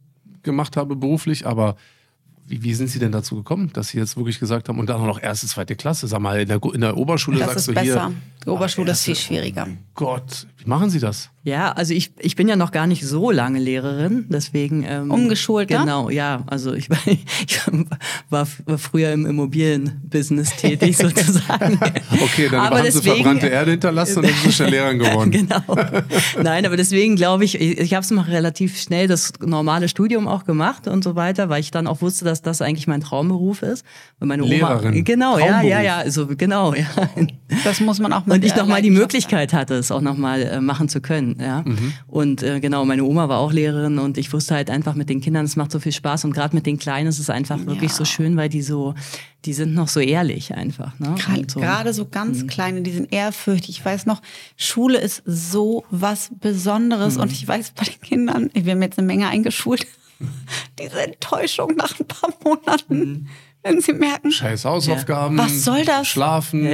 S1: gemacht habe beruflich, aber wie, wie sind Sie denn dazu gekommen, dass Sie jetzt wirklich gesagt haben, und dann auch noch erste, zweite Klasse, sag mal, in der, in der Oberschule
S2: Das
S1: sagst
S2: ist
S1: du
S2: besser.
S1: hier,
S2: Die Oberschule ist viel schwieriger.
S1: Gott, wie machen Sie das?
S3: Ja, also ich, ich bin ja noch gar nicht so lange Lehrerin, deswegen. Ähm,
S2: Umgeschult?
S3: Genau, ja. Also ich, war- [LAUGHS] ich war, war früher im Immobilienbusiness tätig [LAUGHS] sozusagen.
S1: Okay, dann
S3: Aber
S1: haben Sie
S3: deswegen-
S1: verbrannte Erde hinterlassen und dann sind Sie Lehrerin [LAUGHS] geworden.
S3: genau. Nein, aber deswegen glaube ich, ich, ich habe es mal relativ schnell das normale Studium auch gemacht und so weiter, weil ich dann auch wusste, dass das eigentlich mein Traumberuf ist. Und meine
S1: Lehrerin.
S3: Oma, genau, ja,
S1: Traumberuf.
S3: ja, ja, so genau, ja.
S2: Das muss man auch mit
S3: Und ich nochmal die Möglichkeit hatte, es auch nochmal äh, machen zu können. Ja? Und äh, genau, meine Oma war auch Lehrerin und ich wusste halt einfach mit den Kindern, es macht so viel Spaß und gerade mit den Kleinen ist es einfach wirklich so schön, weil die so, die sind noch so ehrlich einfach. Ne? So.
S2: Gerade so ganz kleine, die sind ehrfürchtig. Ich weiß noch, Schule ist so was Besonderes. Und ich weiß bei den Kindern, wir haben jetzt eine Menge eingeschult, [LAUGHS] diese Enttäuschung nach ein paar Monaten, wenn sie merken,
S1: Scheiß Hausaufgaben.
S2: Was soll das?
S1: Schlafen.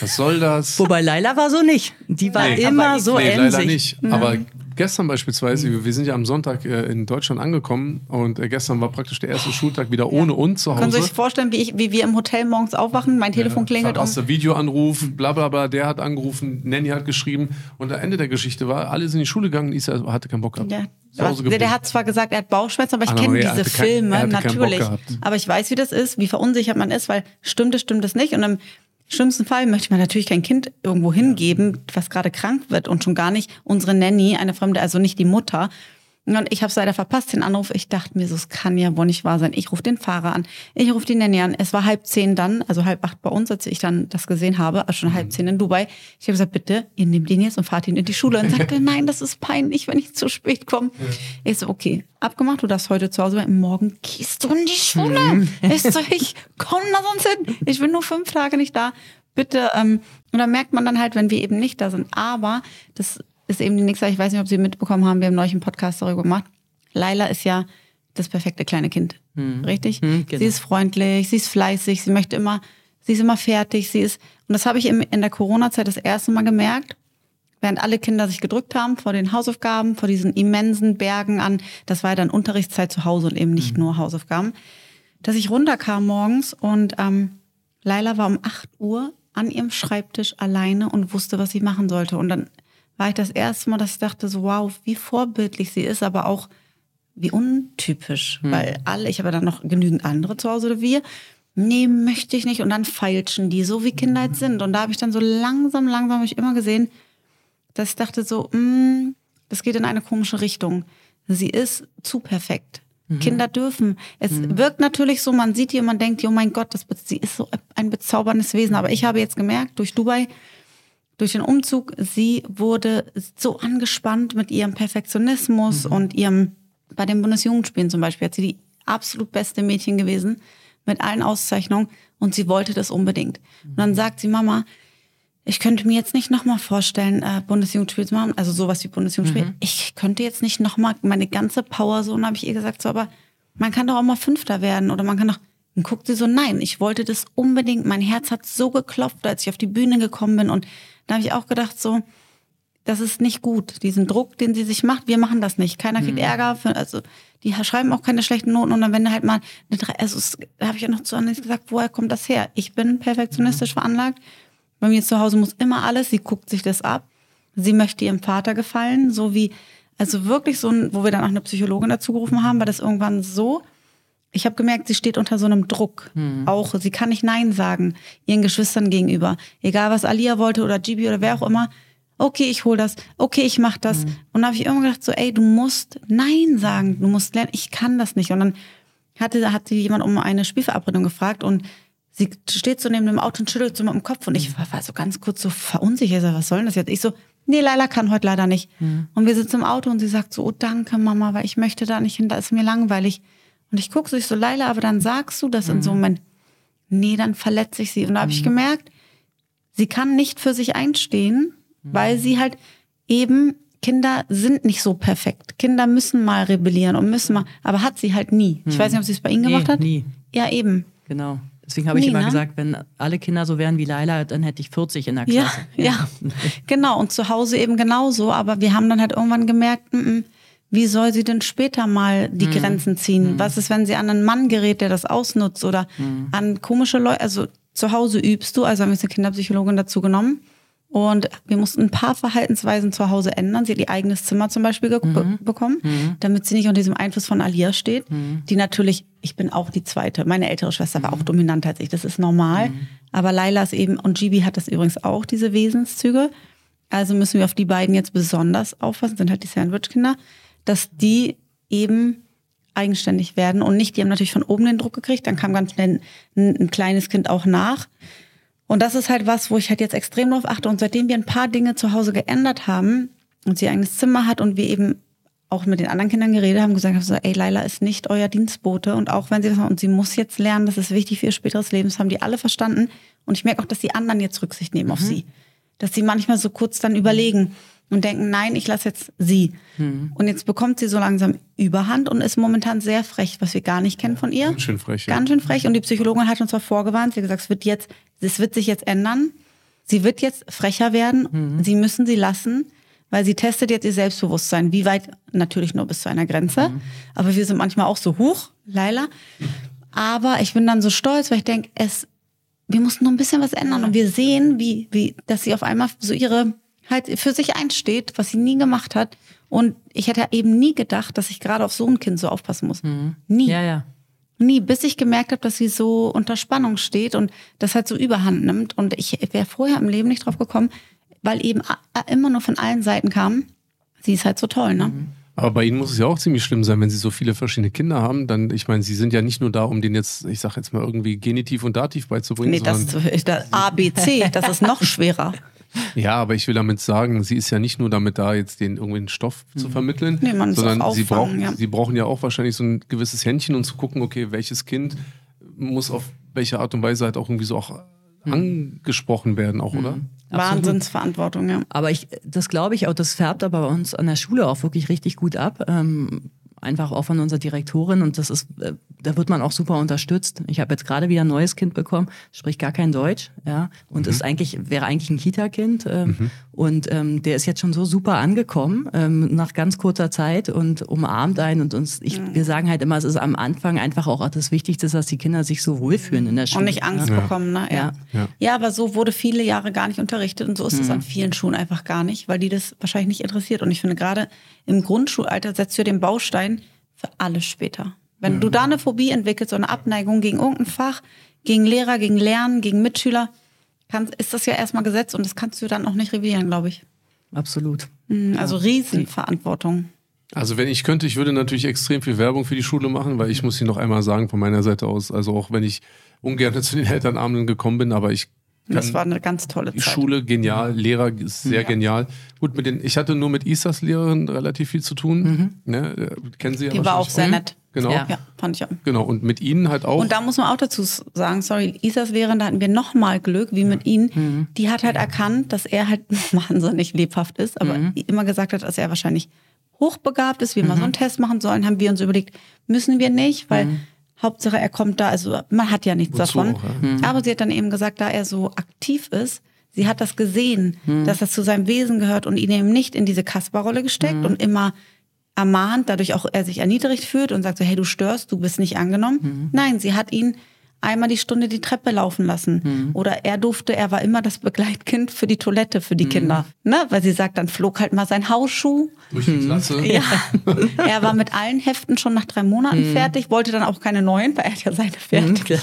S1: Was soll das?
S3: Wobei Laila war so nicht. Die war
S1: Nee.
S3: immer
S2: Aber
S3: so
S1: nee, leider
S3: emsig.
S1: nicht. Aber gestern beispielsweise, wir sind ja am Sonntag äh, in Deutschland angekommen und äh, gestern war praktisch der erste Schultag wieder ohne uns zu
S2: können Sie
S1: Hause.
S2: sich vorstellen, wie, ich, wie wir im Hotel morgens aufwachen, mein Telefon klingelt um.
S1: Verpasster Videoanruf, bla bla bla, der hat angerufen, Nanny hat geschrieben und am Ende der Geschichte war, alle sind in die Schule gegangen, Isa hatte keinen Bock gehabt.
S2: Ja.
S1: Hause
S2: Der, der hat zwar gesagt, er hat Bauchschmerzen, aber ich kenne diese
S1: kein-
S2: Filme natürlich. Aber ich weiß, wie das ist, wie verunsichert man ist, weil stimmt es, stimmt es nicht. Und im schlimmsten Fall möchte man natürlich kein Kind irgendwo hingeben, was gerade krank wird und schon gar nicht unsere Nanny, eine Fremde, also nicht die Mutter. Und ich habe es leider verpasst, den Anruf. Ich dachte mir so, es kann ja wohl nicht wahr sein. Ich rufe den Fahrer an, ich rufe die Nanny an. Es war halb zehn dann, also halb acht bei uns, als ich dann das gesehen habe, also schon halb zehn in Dubai. Ich habe gesagt, bitte, ihr nehmt ihn jetzt und fahrt ihn in die Schule. Und [LAUGHS] sagte, nein, das ist peinlich, wenn ich zu spät komme. Ich so, okay, abgemacht, du darfst heute zu Hause bleiben. Morgen gehst du in die Schule. Ich so, ich komme da sonst hin. Ich bin nur fünf Tage nicht da. Bitte, ähm, und dann merkt man dann halt, wenn wir eben nicht da sind. Aber das ist eben die nächste, ich weiß nicht, ob Sie mitbekommen haben, wir haben neulich einen Podcast darüber gemacht. Laila ist ja das perfekte kleine Kind. Richtig?
S3: genau.
S2: Sie ist freundlich, sie ist fleißig, sie möchte immer, sie ist immer fertig, sie ist, und das habe ich in der Corona-Zeit das erste Mal gemerkt, während alle Kinder sich gedrückt haben vor den Hausaufgaben, vor diesen immensen Bergen an, das war ja dann Unterrichtszeit zu Hause und eben nicht nur Hausaufgaben, dass ich runterkam morgens und ähm, Laila war um 8 Uhr an ihrem Schreibtisch alleine und wusste, was sie machen sollte. Und dann war ich das erste Mal, dass ich dachte, so wow, wie vorbildlich sie ist, aber auch wie untypisch. Weil alle, ich habe dann noch genügend andere zu Hause oder wir. Nee, möchte ich nicht. Und dann feilschen die, so wie Kinder jetzt sind. Und da habe ich dann so langsam, langsam habe ich immer gesehen, dass ich dachte so, mm, das geht in eine komische Richtung. Sie ist zu perfekt. Kinder dürfen. Es wirkt natürlich so, man sieht die und man denkt, oh mein Gott, das, sie ist so ein bezauberndes Wesen. Aber ich habe jetzt gemerkt, durch Dubai, durch den Umzug, sie wurde so angespannt mit ihrem Perfektionismus und ihrem, bei den Bundesjugendspielen zum Beispiel, hat sie die absolut beste Mädchen gewesen, mit allen Auszeichnungen und sie wollte das unbedingt. Und dann sagt sie, Mama, ich könnte mir jetzt nicht nochmal vorstellen, äh, Bundesjugendspiel zu machen, also sowas wie Bundesjugendspiel. Ich könnte jetzt nicht nochmal meine ganze Power so, und habe ich ihr gesagt, so, aber man kann doch auch mal Fünfter werden oder man kann doch, Und guckt sie so, nein, ich wollte das unbedingt. Mein Herz hat so geklopft, als ich auf die Bühne gekommen bin. Und da habe ich auch gedacht, so, das ist nicht gut. Diesen Druck, den sie sich macht, wir machen das nicht. Keiner kriegt Ärger. Für, also die schreiben auch keine schlechten Noten. Und dann wenn halt mal eine drei, also es- da habe ich ja noch zu Annelies gesagt, woher kommt das her? Ich bin perfektionistisch veranlagt. Bei mir zu Hause muss immer alles. Sie guckt sich das ab. Sie möchte ihrem Vater gefallen, so wie also wirklich so ein, wo wir dann auch eine Psychologin dazu gerufen haben, war das irgendwann so. Ich habe gemerkt, sie steht unter so einem Druck. Auch sie kann nicht Nein sagen ihren Geschwistern gegenüber. Egal was Alia wollte oder Gibi oder wer auch immer. Okay, ich hol das. Okay, ich mach das. Und da habe ich immer gedacht so, ey, du musst Nein sagen. Du musst lernen. Ich kann das nicht. Und dann hatte hat sie jemand um eine Spielverabredung gefragt und sie steht so neben dem Auto und schüttelt so mit dem Kopf und ich war, war so ganz kurz so verunsichert. Was soll denn das jetzt? Ich so, nee, Leila kann heute leider nicht. Und wir sitzen im Auto und sie sagt so, oh danke Mama, weil ich möchte da nicht hin, da ist mir langweilig. Und ich gucke so, ich so, Leila, aber dann sagst du das in so einem Moment. Nee, dann verletze ich sie. Und da habe ich gemerkt, sie kann nicht für sich einstehen, weil sie halt eben, Kinder sind nicht so perfekt. Kinder müssen mal rebellieren und müssen mal, aber hat sie halt nie. Ich weiß nicht, ob sie es bei Ihnen
S3: Nee,
S2: gemacht hat.
S3: nie.
S2: Ja, eben.
S3: Genau. Deswegen habe ich
S2: Nee,
S3: immer
S2: ne?
S3: gesagt, wenn alle Kinder so wären wie Laila, dann hätte ich 40 in der
S2: Ja,
S3: Klasse.
S2: ja, [LAUGHS] genau. Und zu Hause eben genauso. Aber wir haben dann halt irgendwann gemerkt, mm, mm, wie soll sie denn später mal die
S3: Mhm.
S2: Grenzen ziehen? Was ist, wenn sie an einen Mann gerät, der das ausnutzt oder
S3: Mhm.
S2: an komische Leute? Also zu Hause übst du, also haben wir jetzt eine Kinderpsychologin dazu genommen. Und wir mussten ein paar Verhaltensweisen zu Hause ändern. Sie hat ihr eigenes Zimmer zum Beispiel
S3: Mhm.
S2: be bekommen, damit sie nicht unter diesem Einfluss von Alia steht. Die natürlich, ich bin auch die zweite. Meine ältere Schwester war auch dominant als ich. Das ist normal. Aber Laila ist eben, und Gibi hat das übrigens auch, diese Wesenszüge. Also müssen wir auf die beiden jetzt besonders aufpassen, sind halt die Sandwich-Kinder, dass die eben eigenständig werden und nicht, die haben natürlich von oben den Druck gekriegt, dann kam ganz schnell ein, ein kleines Kind auch nach. Und das ist halt was, wo ich halt jetzt extrem drauf achte. Und seitdem wir ein paar Dinge zu Hause geändert haben und sie ihr eigenes Zimmer hat und wir eben auch mit den anderen Kindern geredet haben, gesagt haben, so, ey, Laila ist nicht euer Dienstbote. Und auch wenn sie das machen, und sie muss jetzt lernen, das ist wichtig für ihr späteres Leben, das haben die alle verstanden. Und ich merke auch, dass die anderen jetzt Rücksicht nehmen auf sie. Dass sie manchmal so kurz dann überlegen und denken, nein, ich lasse jetzt sie. Und jetzt bekommt sie so langsam Überhand und ist momentan sehr frech, was wir gar nicht kennen von ihr.
S1: Ganz schön frech, ja.
S2: Ganz schön frech. Und die Psychologin hat uns auch vorgewarnt. Sie hat gesagt, es wird jetzt, es wird sich jetzt ändern. Sie wird jetzt frecher werden. Sie müssen sie lassen, weil sie testet jetzt ihr Selbstbewusstsein. Wie weit? Natürlich nur bis zu einer Grenze. Aber wir sind manchmal auch so hoch, Leila. Aber ich bin dann so stolz, weil ich denke, es, wir mussten noch ein bisschen was ändern. Und wir sehen, wie, wie, dass sie auf einmal so ihre, halt für sich einsteht, was sie nie gemacht hat. Und ich hätte eben nie gedacht, dass ich gerade auf so ein Kind so aufpassen muss. Nie.
S3: Ja, ja.
S2: Nie, bis ich gemerkt habe, dass sie so unter Spannung steht und das halt so überhand nimmt. Und ich wäre vorher im Leben nicht drauf gekommen, weil eben immer nur von allen Seiten kam. Sie ist halt so toll, ne?
S1: Aber bei Ihnen muss es ja auch ziemlich schlimm sein, wenn Sie so viele verschiedene Kinder haben. Dann, ich meine, Sie sind ja nicht nur da, um denen jetzt, ich sag jetzt mal irgendwie Genitiv und Dativ beizubringen,
S2: Nee, das ist das A, B, C, das ist noch schwerer. [LAUGHS]
S1: ja, aber ich will damit sagen, sie ist ja nicht nur damit da, jetzt den irgendwie einen Stoff zu vermitteln,
S2: Nee, man
S1: sondern
S2: auch
S1: sie brauchen,
S2: ja.
S1: sie brauchen ja auch wahrscheinlich so ein gewisses Händchen und zu gucken, okay, welches Kind muss auf welche Art und Weise halt auch irgendwie so auch angesprochen werden, auch, oder?
S2: Wahnsinnsverantwortung, ja.
S3: Aber ich, das glaube ich auch, das färbt aber bei uns an der Schule auch wirklich richtig gut ab. Ähm, einfach auch von unserer Direktorin und das ist, äh, da wird man auch super unterstützt. Ich habe jetzt gerade wieder ein neues Kind bekommen, spricht gar kein Deutsch, ja, und ist eigentlich, wäre eigentlich ein Kita-Kind ähm, und ähm, der ist jetzt schon so super angekommen ähm, nach ganz kurzer Zeit und umarmt einen und uns, ich, wir sagen halt immer, es ist am Anfang einfach auch das Wichtigste, dass die Kinder sich so wohlfühlen in der Schule.
S2: Und nicht Angst bekommen, ne? Ja.
S3: Ja.
S1: Ja.
S2: ja. aber so wurde viele Jahre gar nicht unterrichtet und so ist es an vielen Schulen einfach gar nicht, weil die das wahrscheinlich nicht interessiert. Und ich finde, gerade im Grundschulalter setzt du den Baustein für alles später. Wenn du da eine Phobie entwickelst oder eine Abneigung gegen irgendein Fach, gegen Lehrer, gegen Lernen, gegen Mitschüler, kannst, ist das ja erstmal Gesetz und das kannst du dann auch nicht revidieren, glaube ich.
S3: Absolut.
S2: Also Riesenverantwortung.
S1: Also wenn ich könnte, ich würde natürlich extrem viel Werbung für die Schule machen, weil ich muss sie noch einmal sagen von meiner Seite aus, also auch wenn ich ungern [LAUGHS] zu den Elternabenden gekommen bin, aber ich
S2: Das war eine ganz tolle
S1: die
S2: Zeit.
S1: Schule genial, Lehrer ist sehr
S2: Ja.
S1: genial. Gut, mit den, ich hatte nur mit Isas Lehrerin relativ viel zu tun. Ne, äh, kennen Sie ja
S2: Die war auch sehr nett.
S1: Genau,
S3: Ja.
S2: Ja, fand ich auch.
S1: genau. Und mit Ihnen halt auch.
S2: Und da muss man auch dazu sagen, sorry, Isas Lehrerin, da hatten wir noch mal Glück, wie mit Ihnen. Die hat halt erkannt, dass er halt [LAUGHS] wahnsinnig lebhaft ist, aber immer gesagt hat, dass er wahrscheinlich hochbegabt ist, wie wir mal so einen Test machen sollen, haben wir uns überlegt, müssen wir nicht, weil Hauptsache er kommt da, also man hat ja nichts
S1: Wozu
S2: davon.
S1: auch, ja.
S2: Aber sie hat dann eben gesagt, da er so aktiv ist, sie hat das gesehen, dass das zu seinem Wesen gehört und ihn eben nicht in diese Kasperrolle gesteckt und immer ermahnt, dadurch auch er sich erniedrigt fühlt und sagt so, hey, du störst, du bist nicht angenommen. Nein, sie hat ihn einmal die Stunde die Treppe laufen lassen. Oder er durfte, er war immer das Begleitkind für die Toilette für die Kinder. Ne? Weil sie sagt, dann flog halt mal sein Hausschuh.
S1: Durch die Klasse.
S2: Ja. er war mit allen Heften schon nach drei Monaten fertig, wollte dann auch keine neuen, weil er hat ja seine fertig.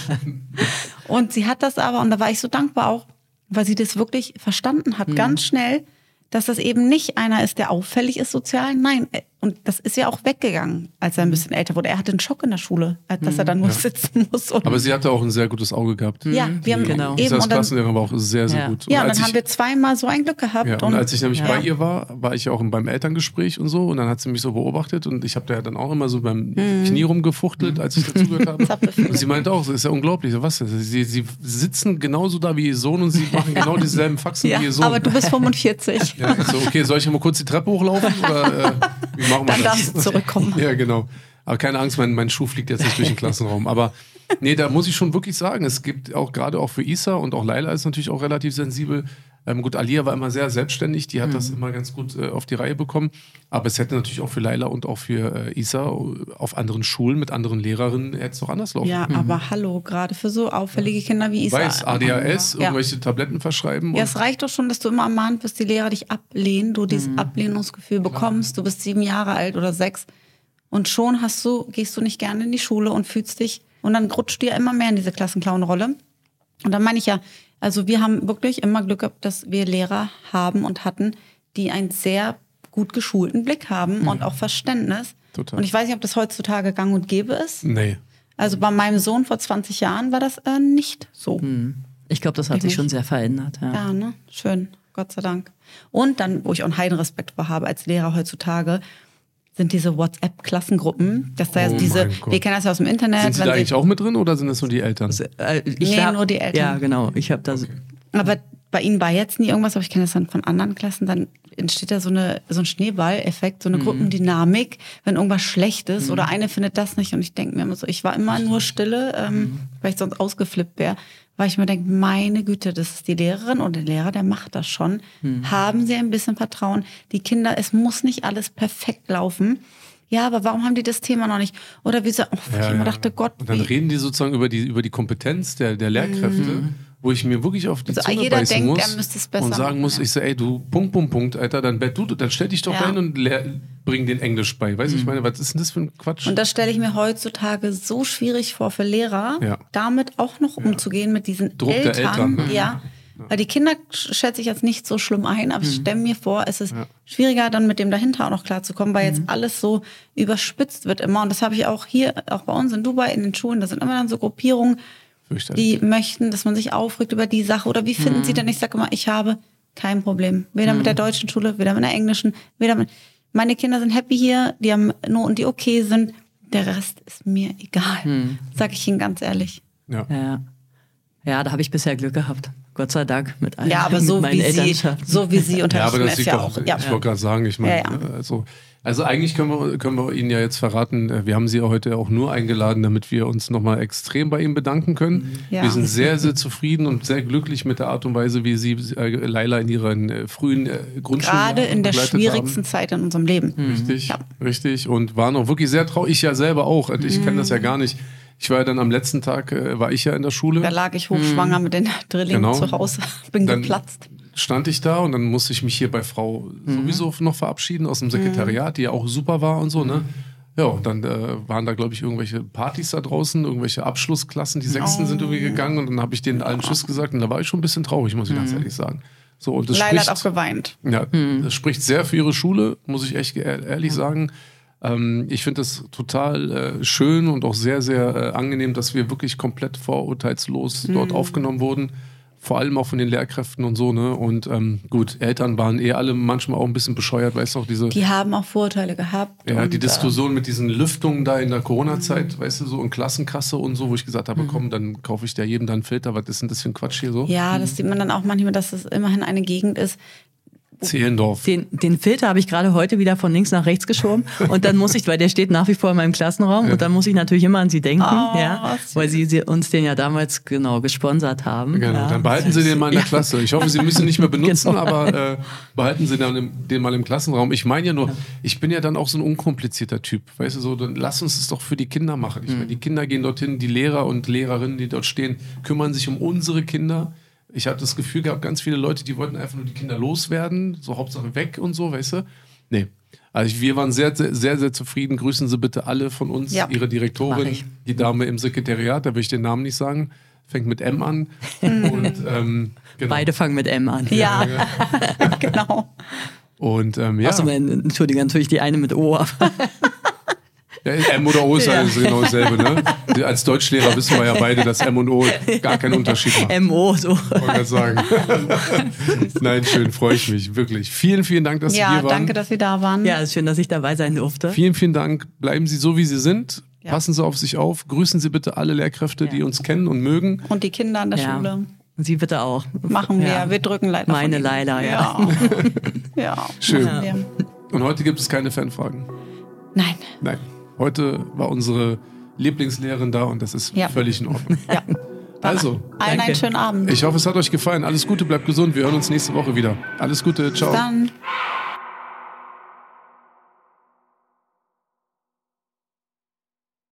S2: Und sie hat das aber, und da war ich so dankbar auch, weil sie das wirklich verstanden hat, ganz schnell, dass das eben nicht einer ist, der auffällig ist sozial. Nein, und das ist ja auch weggegangen, als er ein bisschen älter wurde. Er hatte einen Schock in der Schule, als dass er dann nur sitzen muss. Und
S1: Aber sie hatte auch ein sehr gutes Auge gehabt.
S2: ja, wir haben
S3: Genau.
S2: eben
S1: Das
S2: und dann,
S1: war auch sehr, sehr
S3: Ja.
S1: gut.
S2: ja, und dann
S1: ich-
S2: haben wir zweimal so ein Glück gehabt.
S1: Ja, und als ich nämlich
S2: Ja.
S1: bei ihr war, war ich auch beim Elterngespräch und so und dann hat sie mich so beobachtet und ich habe da ja dann auch immer so beim
S2: Mhm.
S1: Knie rumgefuchtelt, als ich dazugehört habe. Und sie meinte auch, das ist ja unglaublich, was? Sie, sie sitzen genauso da wie ihr Sohn und sie machen genau dieselben Faxen
S2: ja,
S1: wie ihr Sohn.
S2: aber du bist 45.
S1: ja, so, okay, soll ich mal kurz die Treppe hochlaufen oder äh, [LAUGHS] machen wir
S2: Dann
S1: das?
S2: darfst du zurückkommen.
S1: Ja, genau. Aber keine Angst, mein, mein Schuh fliegt jetzt nicht durch den [LAUGHS] Klassenraum. Aber nee, da muss ich schon wirklich sagen, es gibt auch gerade auch für Isa und auch Laila ist natürlich auch relativ sensibel. Ähm, gut, Alia war immer sehr selbstständig, die hat das immer ganz gut äh, auf die Reihe bekommen. Aber es hätte natürlich auch für Laila und auch für äh, Isa auf anderen Schulen mit anderen Lehrerinnen hätte es auch anders laufen
S2: Ja, aber hallo, gerade für so auffällige Kinder wie
S1: Ich
S2: Isa.
S1: weiß, ADHS,
S2: Ja.
S1: irgendwelche Tabletten verschreiben.
S2: Ja, es reicht doch schon, dass du immer ermahnt bist, die Lehrer dich ablehnen, du dieses Ablehnungsgefühl bekommst, du bist sieben Jahre alt oder sechs und schon hast du, gehst du nicht gerne in die Schule und fühlst dich und dann rutscht du ja immer mehr in diese Klassenclown-Rolle. Und dann meine ich ja, also wir haben wirklich immer Glück gehabt, dass wir Lehrer haben und hatten, die einen sehr gut geschulten Blick haben und auch Verständnis.
S1: Total.
S2: Und ich weiß nicht, ob das heutzutage gang und gäbe ist.
S1: nee.
S2: Also bei meinem Sohn vor 20 Jahren war das äh, nicht so.
S3: Ich glaube, das hat sich schon sehr verändert. Ja.
S2: Ja, ne? Schön. Gott sei Dank. Und dann, wo ich auch einen Heidenrespekt vor habe als Lehrer heutzutage, sind diese WhatsApp-Klassengruppen, dass da ja
S1: Oh
S2: diese, wir kennen das ja aus dem Internet.
S1: Sind Sie da eigentlich auch mit drin oder sind das nur die Eltern?
S3: Äh, ich
S2: Nee,
S3: hab-
S2: nur die Eltern.
S3: Ja, genau. Ich habe da.
S2: Aber bei Ihnen war jetzt nie irgendwas, aber ich kenne das dann von anderen Klassen, dann entsteht da so, eine, so ein Schneeball-Effekt, so eine Gruppendynamik, wenn irgendwas schlecht ist oder eine findet das nicht und ich denke mir immer so, ich war immer nur stille, ähm, weil ich sonst ausgeflippt wäre, weil ich mir denke, meine Güte, das ist die Lehrerin oder der Lehrer, der macht das schon. Haben Sie ein bisschen Vertrauen. Die Kinder, es muss nicht alles perfekt laufen. Ja, aber warum haben die das Thema noch nicht? Oder wie so, oh, ich immer dachte, Gott,
S1: Und dann
S2: wie,
S1: reden die sozusagen über die, über die Kompetenz der, der Lehrkräfte, wo ich mir wirklich auf die
S2: Also
S1: Zunge
S2: jeder denkt,
S1: muss
S2: er müsste es besser
S1: und sagen
S2: machen,
S1: muss,
S2: ja.
S1: ich so, ey, du, Punkt, Punkt, Punkt, Alter, dann, du, dann stell dich doch
S2: Ja.
S1: rein und lehr, bring den Englisch bei. Weißt du, ich meine, was ist denn das für ein Quatsch?
S2: Und das stelle ich mir heutzutage so schwierig vor für Lehrer,
S1: Ja.
S2: damit auch noch umzugehen mit diesen
S1: Druck der
S2: Eltern.
S1: Eltern, ne?
S2: Ja. Weil die Kinder sch- schätze ich jetzt nicht so schlimm ein, aber ich
S1: Mhm.
S2: stelle mir vor, es ist schwieriger, dann mit dem dahinter auch noch klarzukommen, weil
S1: Mhm.
S2: jetzt alles so überspitzt wird immer. Und das habe ich auch hier, auch bei uns in Dubai, in den Schulen, da sind immer dann so Gruppierungen, die möchten, dass man sich aufregt über die Sache. Oder wie finden
S1: Mhm.
S2: sie denn? Ich sage immer, ich habe kein Problem. Weder mit der deutschen Schule, weder mit der englischen, weder mit. Meine Kinder sind happy hier, die haben Noten, die okay sind. Der Rest ist mir egal.
S1: Mhm.
S2: Sag ich Ihnen ganz ehrlich.
S1: ja.
S3: Ja, ja da habe ich bisher Glück gehabt. Gott sei Dank mit allen
S2: Ja, [LAUGHS] aber
S3: mit
S2: so
S3: meinen
S2: wie Sie, so wie Sie
S1: Ja,
S2: unterrichten,
S1: aber das liegt
S2: ja auch. Ja.
S1: ich wollte gerade sagen, ich meine,
S2: Ja, ja.
S1: also, also eigentlich können wir, können wir Ihnen ja jetzt verraten, äh, wir haben Sie ja heute auch nur eingeladen, damit wir uns nochmal extrem bei Ihnen bedanken können.
S2: Ja.
S1: Wir sind [LAUGHS] sehr, sehr zufrieden und sehr glücklich mit der Art und Weise, wie Sie äh, Leila in ihren äh, frühen äh, Grundschulen
S2: Gerade in der schwierigsten
S1: haben.
S2: Zeit in unserem Leben.
S1: Richtig,
S2: Ja.
S1: richtig. Und waren auch wirklich sehr traurig. Ich ja selber auch. Ich kenne das ja
S2: Mhm.
S1: gar nicht. Ich war ja dann am letzten Tag, äh, war ich ja in der Schule.
S2: Da lag ich hochschwanger mit den Drillingen
S1: Genau.
S2: zu Hause. [LAUGHS] Bin
S1: Dann
S2: geplatzt.
S1: stand ich da und dann musste ich mich hier bei Frau
S2: Mhm.
S1: sowieso noch verabschieden aus dem Sekretariat, die ja auch super war und so, ne? Ja, und dann äh, waren da, glaube ich, irgendwelche Partys da draußen, irgendwelche Abschlussklassen, die Sechsten sind
S2: Oh.
S1: irgendwie gegangen und dann habe ich denen allen Tschüss gesagt und da war ich schon ein bisschen traurig, muss ich ganz ehrlich sagen. So, und das
S2: Mhm. Leila
S1: spricht,
S2: hat auch geweint.
S1: ja, das spricht sehr für ihre Schule, muss ich echt ehr- ehrlich sagen. Ähm, ich finde es total äh, schön und auch sehr, sehr äh, angenehm, dass wir wirklich komplett vorurteilslos dort aufgenommen wurden. Vor allem auch von den Lehrkräften und so, ne? Und ähm, gut, Eltern waren eh alle manchmal auch ein bisschen bescheuert, weißt du auch, diese.
S2: Die haben auch Vorurteile gehabt.
S1: Ja, die
S2: äh,
S1: Diskussion mit diesen Lüftungen da in der Corona-Zeit, weißt du, so in Klassenkasse und so, wo ich gesagt habe, komm, dann kaufe ich da jedem dann einen Filter, was ist denn das für ein Quatsch hier so?
S2: Ja, das sieht man dann auch manchmal, dass es immerhin eine Gegend ist,
S1: Zehlendorf.
S3: Den, den Filter habe ich gerade heute wieder von links nach rechts geschoben und dann muss ich, weil der steht nach wie vor in meinem Klassenraum und dann muss ich natürlich immer an sie denken,
S2: Oh,
S3: ja, weil sie, sie uns den ja damals genau gesponsert haben.
S1: Genau,
S3: ja.
S1: dann behalten Sie den mal in der
S3: Ja.
S1: Klasse. Ich hoffe, Sie müssen ihn nicht mehr benutzen, [LAUGHS]
S3: Genau.
S1: aber äh, behalten Sie dann im, den mal im Klassenraum. Ich meine ja nur, ich bin ja dann auch so ein unkomplizierter Typ. Weißt du, so, dann lass uns das doch für die Kinder machen. Ich meine, die Kinder gehen dorthin, die Lehrer und Lehrerinnen, die dort stehen, kümmern sich um unsere Kinder. Ich hatte das Gefühl gehabt, ganz viele Leute, die wollten einfach nur die Kinder loswerden, so Hauptsache weg und so, weißt du? Nee. Also wir waren sehr, sehr, sehr, sehr zufrieden. Grüßen Sie bitte alle von uns,
S2: Ja.
S1: Ihre Direktorin, die Dame im Sekretariat, da will ich den Namen nicht sagen, fängt mit M an. [LAUGHS] Und, ähm, genau.
S3: Beide fangen mit M an.
S2: Ja, [LAUGHS] genau.
S1: Und ähm, ja,
S3: Achso, Entschuldigung, natürlich die eine mit O. [LAUGHS]
S1: ja, M oder O ist ja.
S3: Ja.
S1: genau dasselbe. Ne? Als Deutschlehrer wissen wir ja beide, dass M und O gar keinen Unterschied machen.
S3: MO, so.
S1: Wollte sagen. [LAUGHS] Nein, schön, freue ich mich, wirklich. Vielen, vielen Dank, dass Sie
S2: Ja,
S1: hier waren.
S2: danke, dass Sie da waren.
S3: Ja, ist schön, dass ich dabei sein durfte.
S1: Vielen, vielen Dank. Bleiben Sie so, wie Sie sind.
S2: Ja.
S1: Passen Sie auf sich auf. Grüßen Sie bitte alle Lehrkräfte, die uns kennen und mögen.
S2: Und die Kinder an der
S3: Ja.
S2: Schule.
S3: Sie bitte auch.
S2: Machen wir.
S3: Ja.
S2: Wir drücken leider.
S3: Meine. Leila, ja.
S2: Ja. [LAUGHS] ja.
S1: Schön. Und heute gibt es keine Fanfragen.
S2: Nein.
S1: Nein. Heute war unsere Lieblingslehrerin da und das ist
S2: Ja.
S1: völlig in Ordnung. [LAUGHS]
S2: Ja.
S1: Also,
S2: Allen
S3: Danke.
S2: einen schönen Abend.
S1: ich hoffe, es hat euch gefallen. Alles Gute, bleibt gesund. Wir hören uns nächste Woche wieder. Alles Gute, ciao.
S2: Dann.